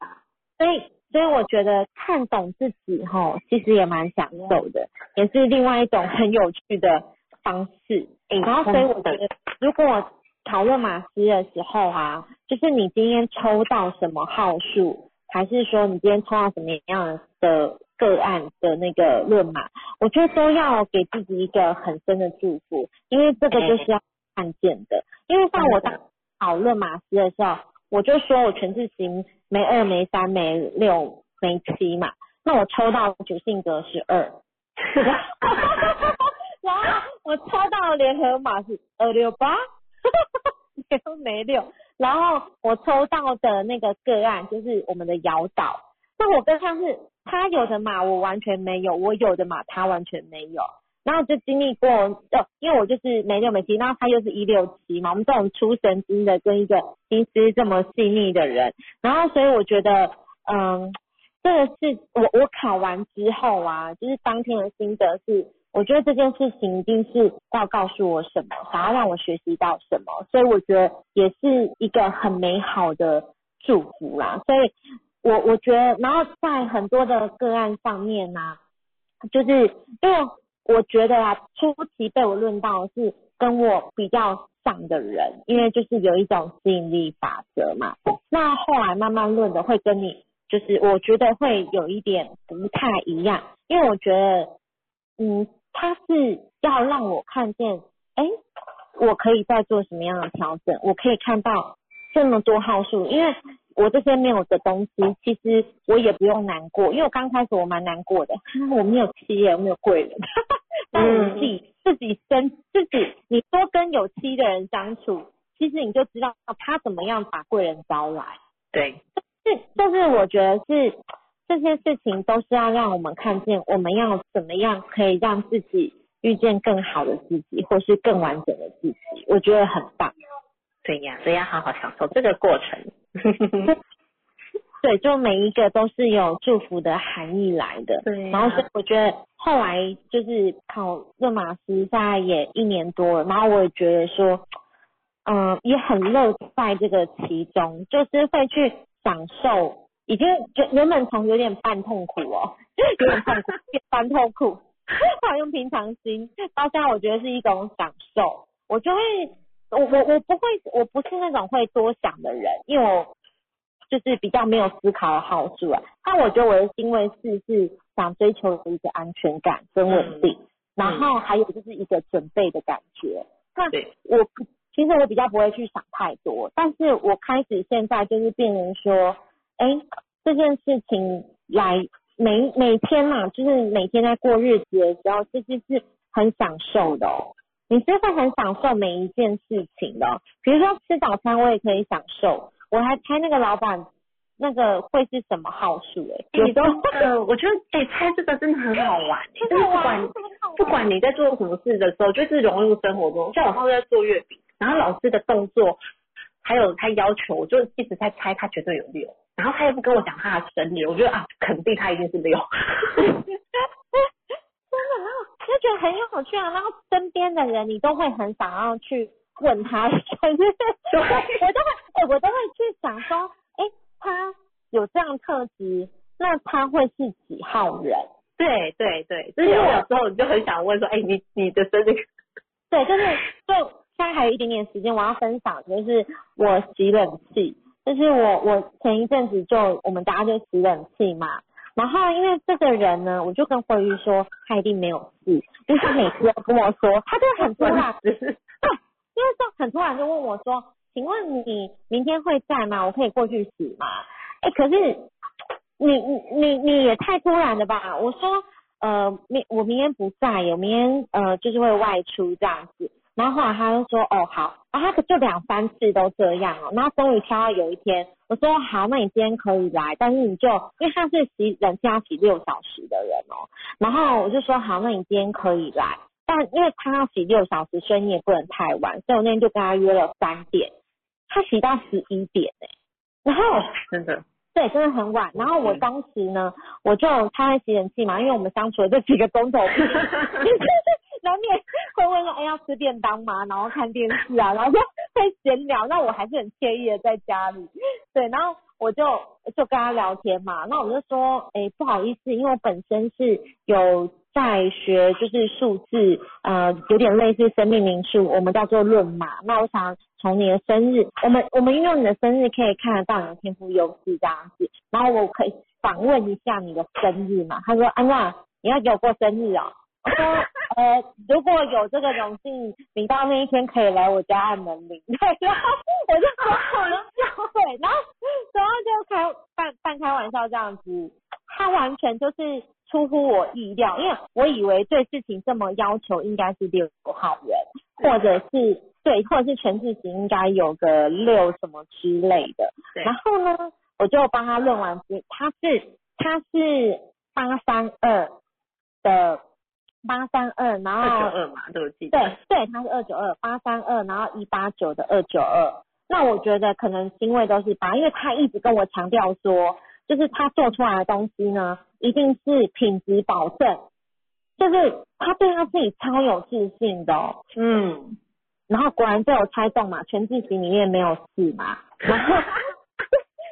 所以所以我觉得看懂自己哈，其实也蛮享受的，也是另外一种很有趣的方式。然后所以我觉得，如果讨论马斯的时候啊，就是你今天抽到什么号数，还是说你今天抽到什么样的个案的那个论码，我觉得都要给自己一个很深的祝福，因为这个就是要看见的。因为像我当讨论马斯的时候，我就说我全字型没二没三没六没七嘛，那我抽到主性格是二，然后我抽到联合码是二六八，没没六，然后我抽到的那个个案就是我们的摇岛，那我跟上是他有的码我完全没有，我有的码他完全没有。然后就经历过，呃，因为我就是没六没七，然后他又是一六七嘛，我们这种出神经的跟一个心思这么细腻的人，然后所以我觉得，嗯，这个是我我考完之后啊，就是当天的心得是，我觉得这件事情一定是要告诉我什么，想要让我学习到什么，所以我觉得也是一个很美好的祝福啦。所以我我觉得，然后在很多的个案上面呢、就是因为我觉得啊，初期被我论到是跟我比较像的人，因为就是有一种吸引力法则嘛。那后来慢慢论的会跟你，就是我觉得会有一点不太一样，因为我觉得，嗯，他是要让我看见，哎，我可以再做什么样的调整？我可以看到这么多号数，因为我这些没有的东西，其实我也不用难过，因为我刚开始我蛮难过的，我没有企业，我没有贵人，但我自己自己生自己，你多跟有妻的人相处，其实你就知道他怎么样把贵人招来。对，是，就是我觉得是这些事情都是要让我们看见，我们要怎么样可以让自己遇见更好的自己，或是更完整的自己，我觉得很棒。对呀，所以要好好享受这个过程。对，就每一个都是有祝福的含义来的。对然后所以我觉得后来就是考热马斯，现在也一年多了，然后我也觉得说，嗯、也很乐在这个其中，就是会去享受，已经就原本从有点半痛苦哦，有点痛苦，变半痛苦，后来用平常心，到现在我觉得是一种享受，我就会，我我我不会，我不是那种会多想的人，因为我就是比较没有思考的好处啊。但我觉得我的行为是是想追求的一个安全感跟稳定，然后还有就是一个准备的感觉。那我其实我比较不会去想太多，但是我开始现在就是变成说，哎，这件事情来每每天嘛，就是每天在过日子的时候，其实是很享受的哦。你是会很享受每一件事情的哦、比如说吃早餐，我也可以享受。我还猜那个老板那个会是什么号数哎、有时候呃，我觉得哎、猜这个真的很好玩，真就是的玩不管不管你在做什么事的时候，就是融入生活中。像我上次在做月饼，然后老师的动作，还有他要求，我就一直在猜他绝对有六，然后他又不跟我讲他的生日，我觉得啊，肯定他一定是六。就觉得很有趣啊，然后身边的人你都会很想要去问他生日，我都会，哎、我都会去想说，哎、他有这样特质，那他会是几号人？对对对，就是有时候你就很想问说，哎、你你的生日，对，就是就现在还有一点点时间，我要分享就是我洗冷气，就是我我前一阵子就我们大家就洗冷气嘛，然后因为这个人呢，我就跟慧玉说他一定没有事，因为他每次都跟我说，他就很突然，对，因为就很突然就问我说，请问你明天会在吗？我可以过去洗吗？哎，可是你你你你也太突然了吧？我说呃明我明天不在，我明天呃就是会外出这样子。然后后来他就说哦好，然后他就两三次都这样哦，然后终于挑到有一天，我说好，那你今天可以来，但是你就因为他是洗冷气要洗六小时的人哦，然后我就说好，那你今天可以来，但因为他要洗六小时，所以你也不能太晚，所以我那天就跟他约了三点，他洗到十一点哎、然后。真的，对，真的很晚。然后我当时呢，我就他在洗冷气嘛，因为我们相处了这几个钟头，难免会问说，哎，要吃便当吗？然后看电视啊，然后就会闲聊。那我还是很惬意的在家里，对，然后我就就跟他聊天嘛。那我就说，哎，不好意思，因为我本身是有在学，就是数字，呃，有点类似生命灵数，我们叫做论码。那我想从你的生日，我们我们运用你的生日可以看得到你的天赋优势这样子。然后我可以访问一下你的生日嘛？他说安娜，你要给我过生日哦。我说呃，如果有这个荣幸，你到那一天可以来我家按门铃。对，然后我就说好了，对，然后然后就开半半开玩笑这样子，他完全就是出乎我意料，因为我以为对事情这么要求应该是六号人，或者是对，或者是全字型应该有个六什么之类的。对然后呢，我就帮他论完之，他是他是八三二的八三二，然后二九二嘛，对我记得。对对，他是二九二八三二，然后一八九的二九二。那我觉得可能星位都是八，因为他一直跟我强调说，就是他做出来的东西呢，一定是品质保证，就是他对他自己超有自信的、哦。嗯，然后果然就有猜中嘛，全自习里面没有四嘛，然后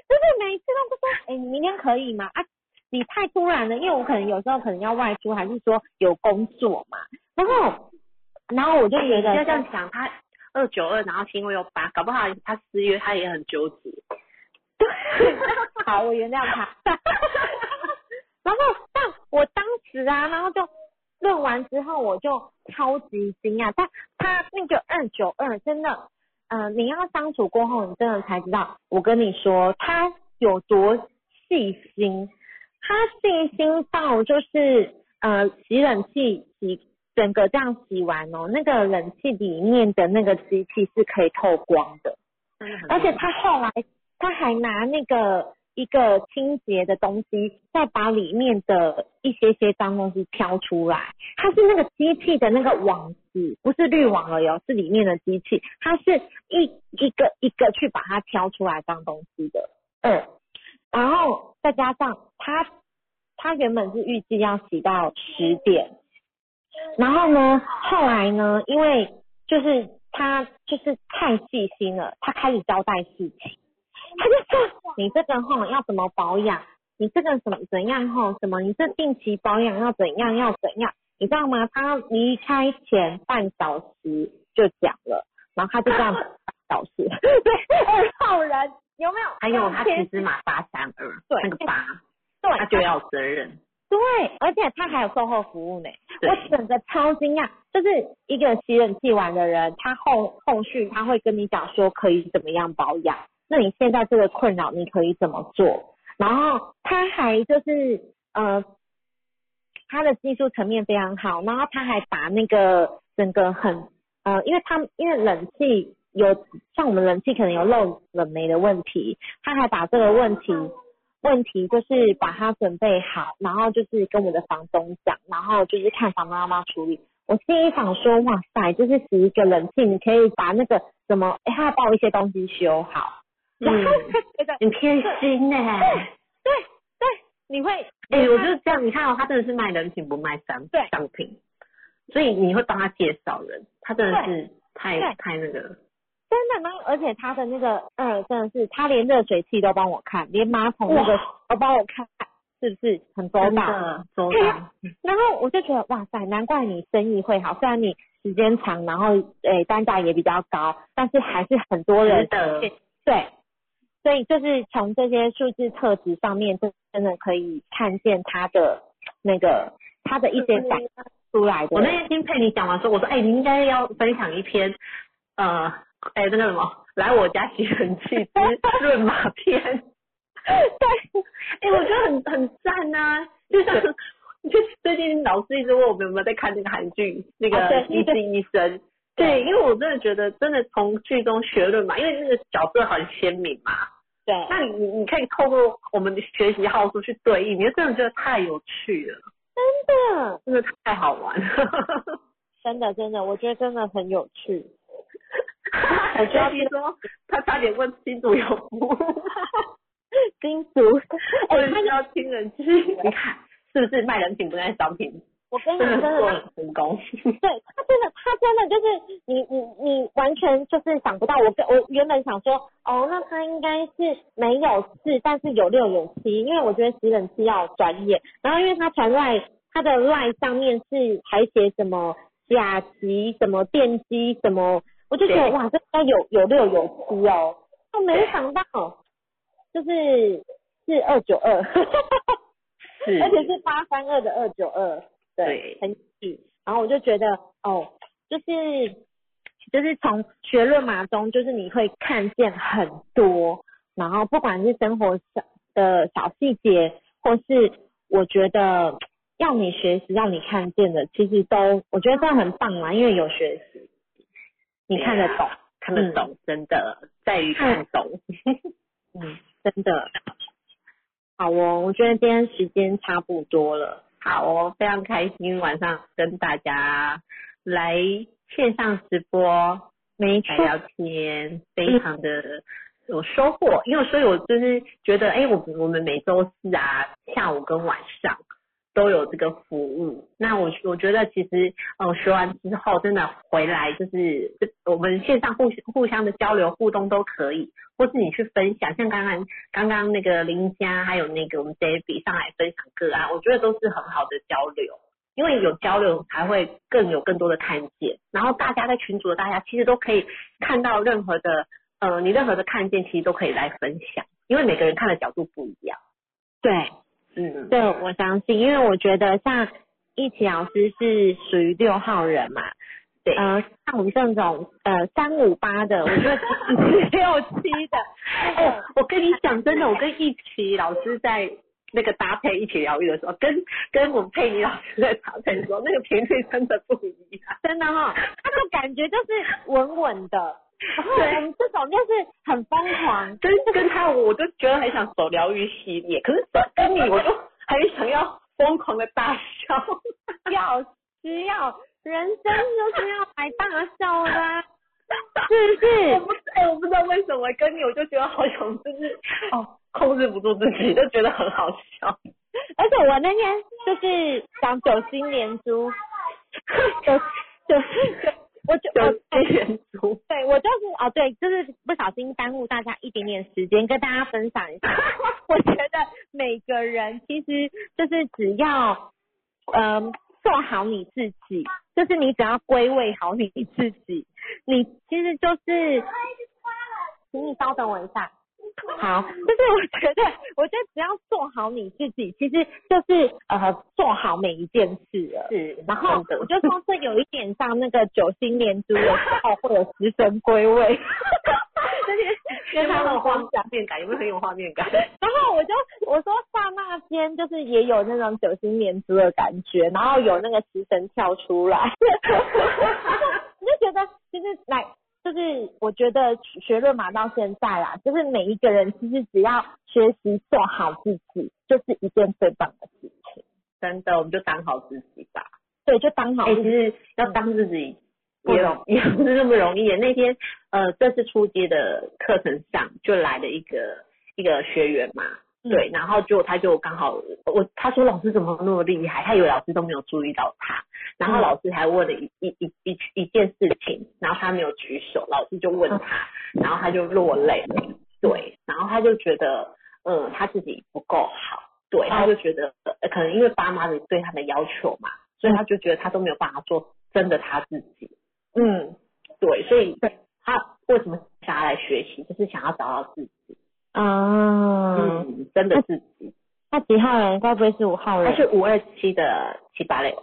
就是每一次都不说，哎、你明天可以吗？啊，你太突然了，因为我可能有时候可能要外出，还是说有工作嘛，然后然后我就觉得要这样想，他二九二，然后星位又八，搞不好他失约，他也很纠结。好，我原谅他。然后，但我当时啊，然后就论完之后我就超级惊讶，他他那个二九二真的，呃，你要相处过后，你真的才知道，我跟你说他有多细心，他细心到就是呃洗冷气洗整个这样洗完哦，那个冷气里面的那个机器是可以透光的，而且他后来他还拿那个一个清洁的东西，再把里面的一些些脏东西挑出来。它是那个机器的那个网子，不是滤网了哟，是里面的机器，它是一一个一个去把它挑出来脏东西的。嗯，然后再加上他他原本是预计要洗到十点，然后呢，后来呢，因为就是他就是太细心了，他开始交代事情。他就说你这个哈要怎么保养，你这个怎么怎样哈，什么？你这定期保养要怎样要怎样，你知道吗？他离开前半小时就讲了，然后他就这样 半小时，对，二号人有没有？还有他其实码八三二，对那个八，对，他就要责任。对，而且他还有售后服务呢，我整个超惊讶，就是一个洗冷气完的人，他后后续他会跟你讲说可以怎么样保养，那你现在这个困扰你可以怎么做？然后他还就是呃，他的技术层面非常好，然后他还把那个整个很呃，因为他因为冷气有像我们冷气可能有漏冷媒的问题，他还把这个问题问题就是把它准备好，然后就是跟我的房东讲，然后就是看房东要不要处理。我心里想说，哇塞，就是洗一个冷气，你可以把那个什么，哎，他要把我一些东西修好，然后他觉得 很贴心呢、对对，你会，哎、我就是这样，你看哦，他真的是卖人品不卖商商品，所以你会帮他介绍人，他真的是太太那个，真的，然后而且他的那个二真的是，他连热水器都帮我看，连马桶那个都帮我看，是不是很周真到？的周对到，然后我就觉得哇塞，难怪你生意会好，虽然你时间长，然后诶单价也比较高，但是还是很多人的对，所以就是从这些数字特质上面，真真的可以看见他的那个他的一些展出来的。我那天听佩妮讲完说，我说，哎、你应该要分享一篇，呃，哎、那个什么，来我家洗冷气之 润马片。对，哎、我觉得很很赞呐、就像就最近老师一直问我们有没有在看那个韩剧，那个啊对医治医生。对，因为我真的觉得，真的从剧中学论嘛，因为那个角色很鲜明嘛，对，那你你你可以透过我们的学习号数去对应，你就真的觉得太有趣了，真的真的太好玩了。真的真的，我觉得真的很有趣。我觉得听说他差点问新主有服务，金竹，哎、我需要听人去，你看是不是卖人品不卖商品，我跟你真的成功。对他真的，他真的就是你你你完全就是想不到。我跟我原本想说，哦，那他应该是没有四，但是有六有七，因为我觉得洗冷气要专业。然后因为他传赖他的赖上面是还写什么甲级什么电机什么，我就觉得哇，这应该有有六有七哦。我没想到就是是二九二，是 而且是八三二的二九二，对很有趣。然后我就觉得哦，就是就是从学论码中，就是你会看见很多，然后不管是生活小的小细节，或是我觉得要你学习、让你看见的，其实都我觉得这样很棒嘛，因为有学习，你看得懂，看得懂，真的在于看懂。嗯，真的。好哦，我觉得今天时间差不多了。好哦，非常开心晚上跟大家来线上直播，聊天，非常的有收获。因为所以我就是觉得，哎、我我们每周四啊下午跟晚上都有这个服务。那我我觉得其实，呃，学完之后真的回来就是我们线上互互相的交流互动都可以，或是你去分享，像刚刚刚刚那个林佳还有那个我们 David 上来分享个案，我觉得都是很好的交流。因为有交流才会更有更多的看见，然后大家在群组的大家其实都可以看到任何的呃你任何的看见，其实都可以来分享，因为每个人看的角度不一样。对，嗯，对，我相信，因为我觉得像一起老师是属于六号人嘛，对呃，像我们这种呃三五八的，我觉得 六七的，哎，我跟你讲，真的，我跟一奇老师在那个搭配一起疗愈的时候，跟跟我们佩妮老师在搭配的时候，那个频率真的不一样。真的哈、他的感觉就是稳稳的，然后我们这种就是很疯狂，跟跟他，我就觉得很想走疗愈系列，可是跟你，我就很想要疯狂的大笑。要需要人生就是要来大笑的啊，是不是？我不哎、我不知道为什么跟你，我就觉得好想就是哦，控制不住自己，就觉得很好笑。而且我那天就是想九星连珠，九九九，我就我对我就是哦对，就是不小心耽误大家一点点时间，跟大家分享一下。我觉得每个人其实就是只要嗯、做好你自己，就是你只要归位好你自己，你其实就是，请你稍等我一下。好，就是我觉得，我觉得只要做好你自己，其实就是呃做好每一件事了。是，然后我就说这有一点像那个九星连珠的时候会有食神归位，就是 跟他的的画面感，有没有很有画面感？然后我就我说刹那间就是也有那种九星连珠的感觉，然后有那个食神跳出来，我就觉得其实来就是我觉得学论马到现在啦，就是每一个人其实只要学习做好自己，就是一件最棒的事情。真的，我们就当好自己吧。对，就当好哎、自己。其实要当自己也 也不是那么容易。那天呃，这次初阶的课程上就来了一个一个学员嘛，嗯对，然后就他就刚好我他说老师怎么那么厉害，他以为老师都没有注意到他，然后嗯。老师还问了一一一一一件事情，然后他没有举手，老师就问他，然后他就落泪了，对，然后他就觉得嗯他自己不够好，对，他就觉得、呃可能因为爸妈的对他的要求嘛，所以他就觉得他都没有办法做真的他自己，嗯，对，所以他为什么想要来学习，就是想要找到自己，啊，嗯，真的自己。那几号人？该不会是五号人？他是五二七的七八六，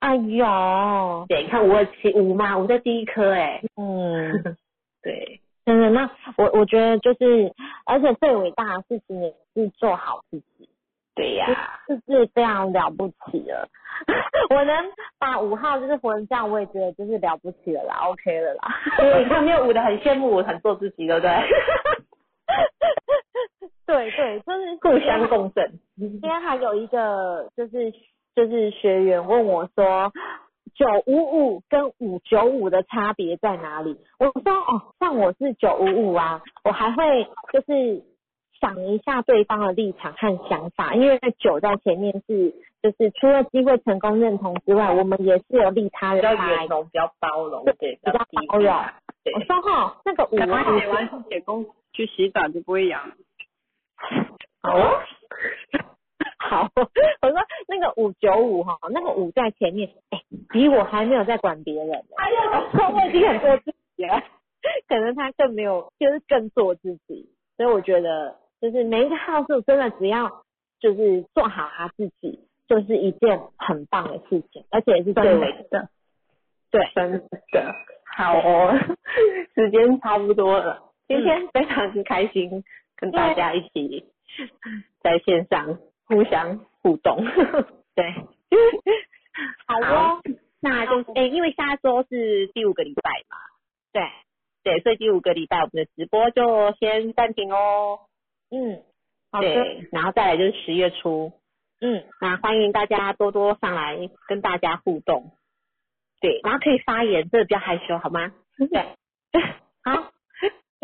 哎呦，对，你看五二七五嘛，五在第一颗哎，嗯，对，真的。那我我觉得就是，而且最伟大的事情也是做好自己，对呀、这是非常了不起了。我能把五号就是活成这样，我也觉得就是了不起了啦，OK 了啦。对，你看没有五的很羡慕我，很做自己，对不对？对对，就是互相共振，今天还有一个就是就是学员问我说，九五五跟五九五的差别在哪里？我说哦，像我是九五五啊，我还会就是想一下对方的立场和想法，因为九在前面是就是除了机会成功认同之外，我们也是有利他比较圆融，比较包容，对，比较包容。我说哈，那个五啊，写完写功去洗澡就不会痒。好。哦，好，我说那个五九五哈，那个五在前面，哎、比我还没有在管别人呢，哎呀，我已经很做自己了，可能他更没有，就是更做自己，所以我觉得就是每一个号数真的只要就是做好他自己，就是一件很棒的事情，而且是最美的，对，真的好哦，时间差不多了，今天非常之开心，跟大家一起在线上互相互动，对，好哦，那就是诶、因为下周是第五个礼拜嘛，对。对，所以第五个礼拜我们的直播就先暂停哦，嗯，好的，对，然后再来就是十月初，嗯，那欢迎大家多多上来跟大家互动，对，然后可以发言，这个比较害羞好吗？对，好，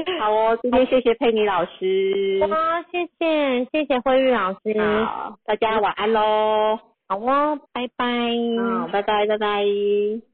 好哦，今天谢谢佩妮老师，好，谢谢谢谢慧玉老师，好，大家晚安喽，好哦，拜拜。好，拜拜拜拜。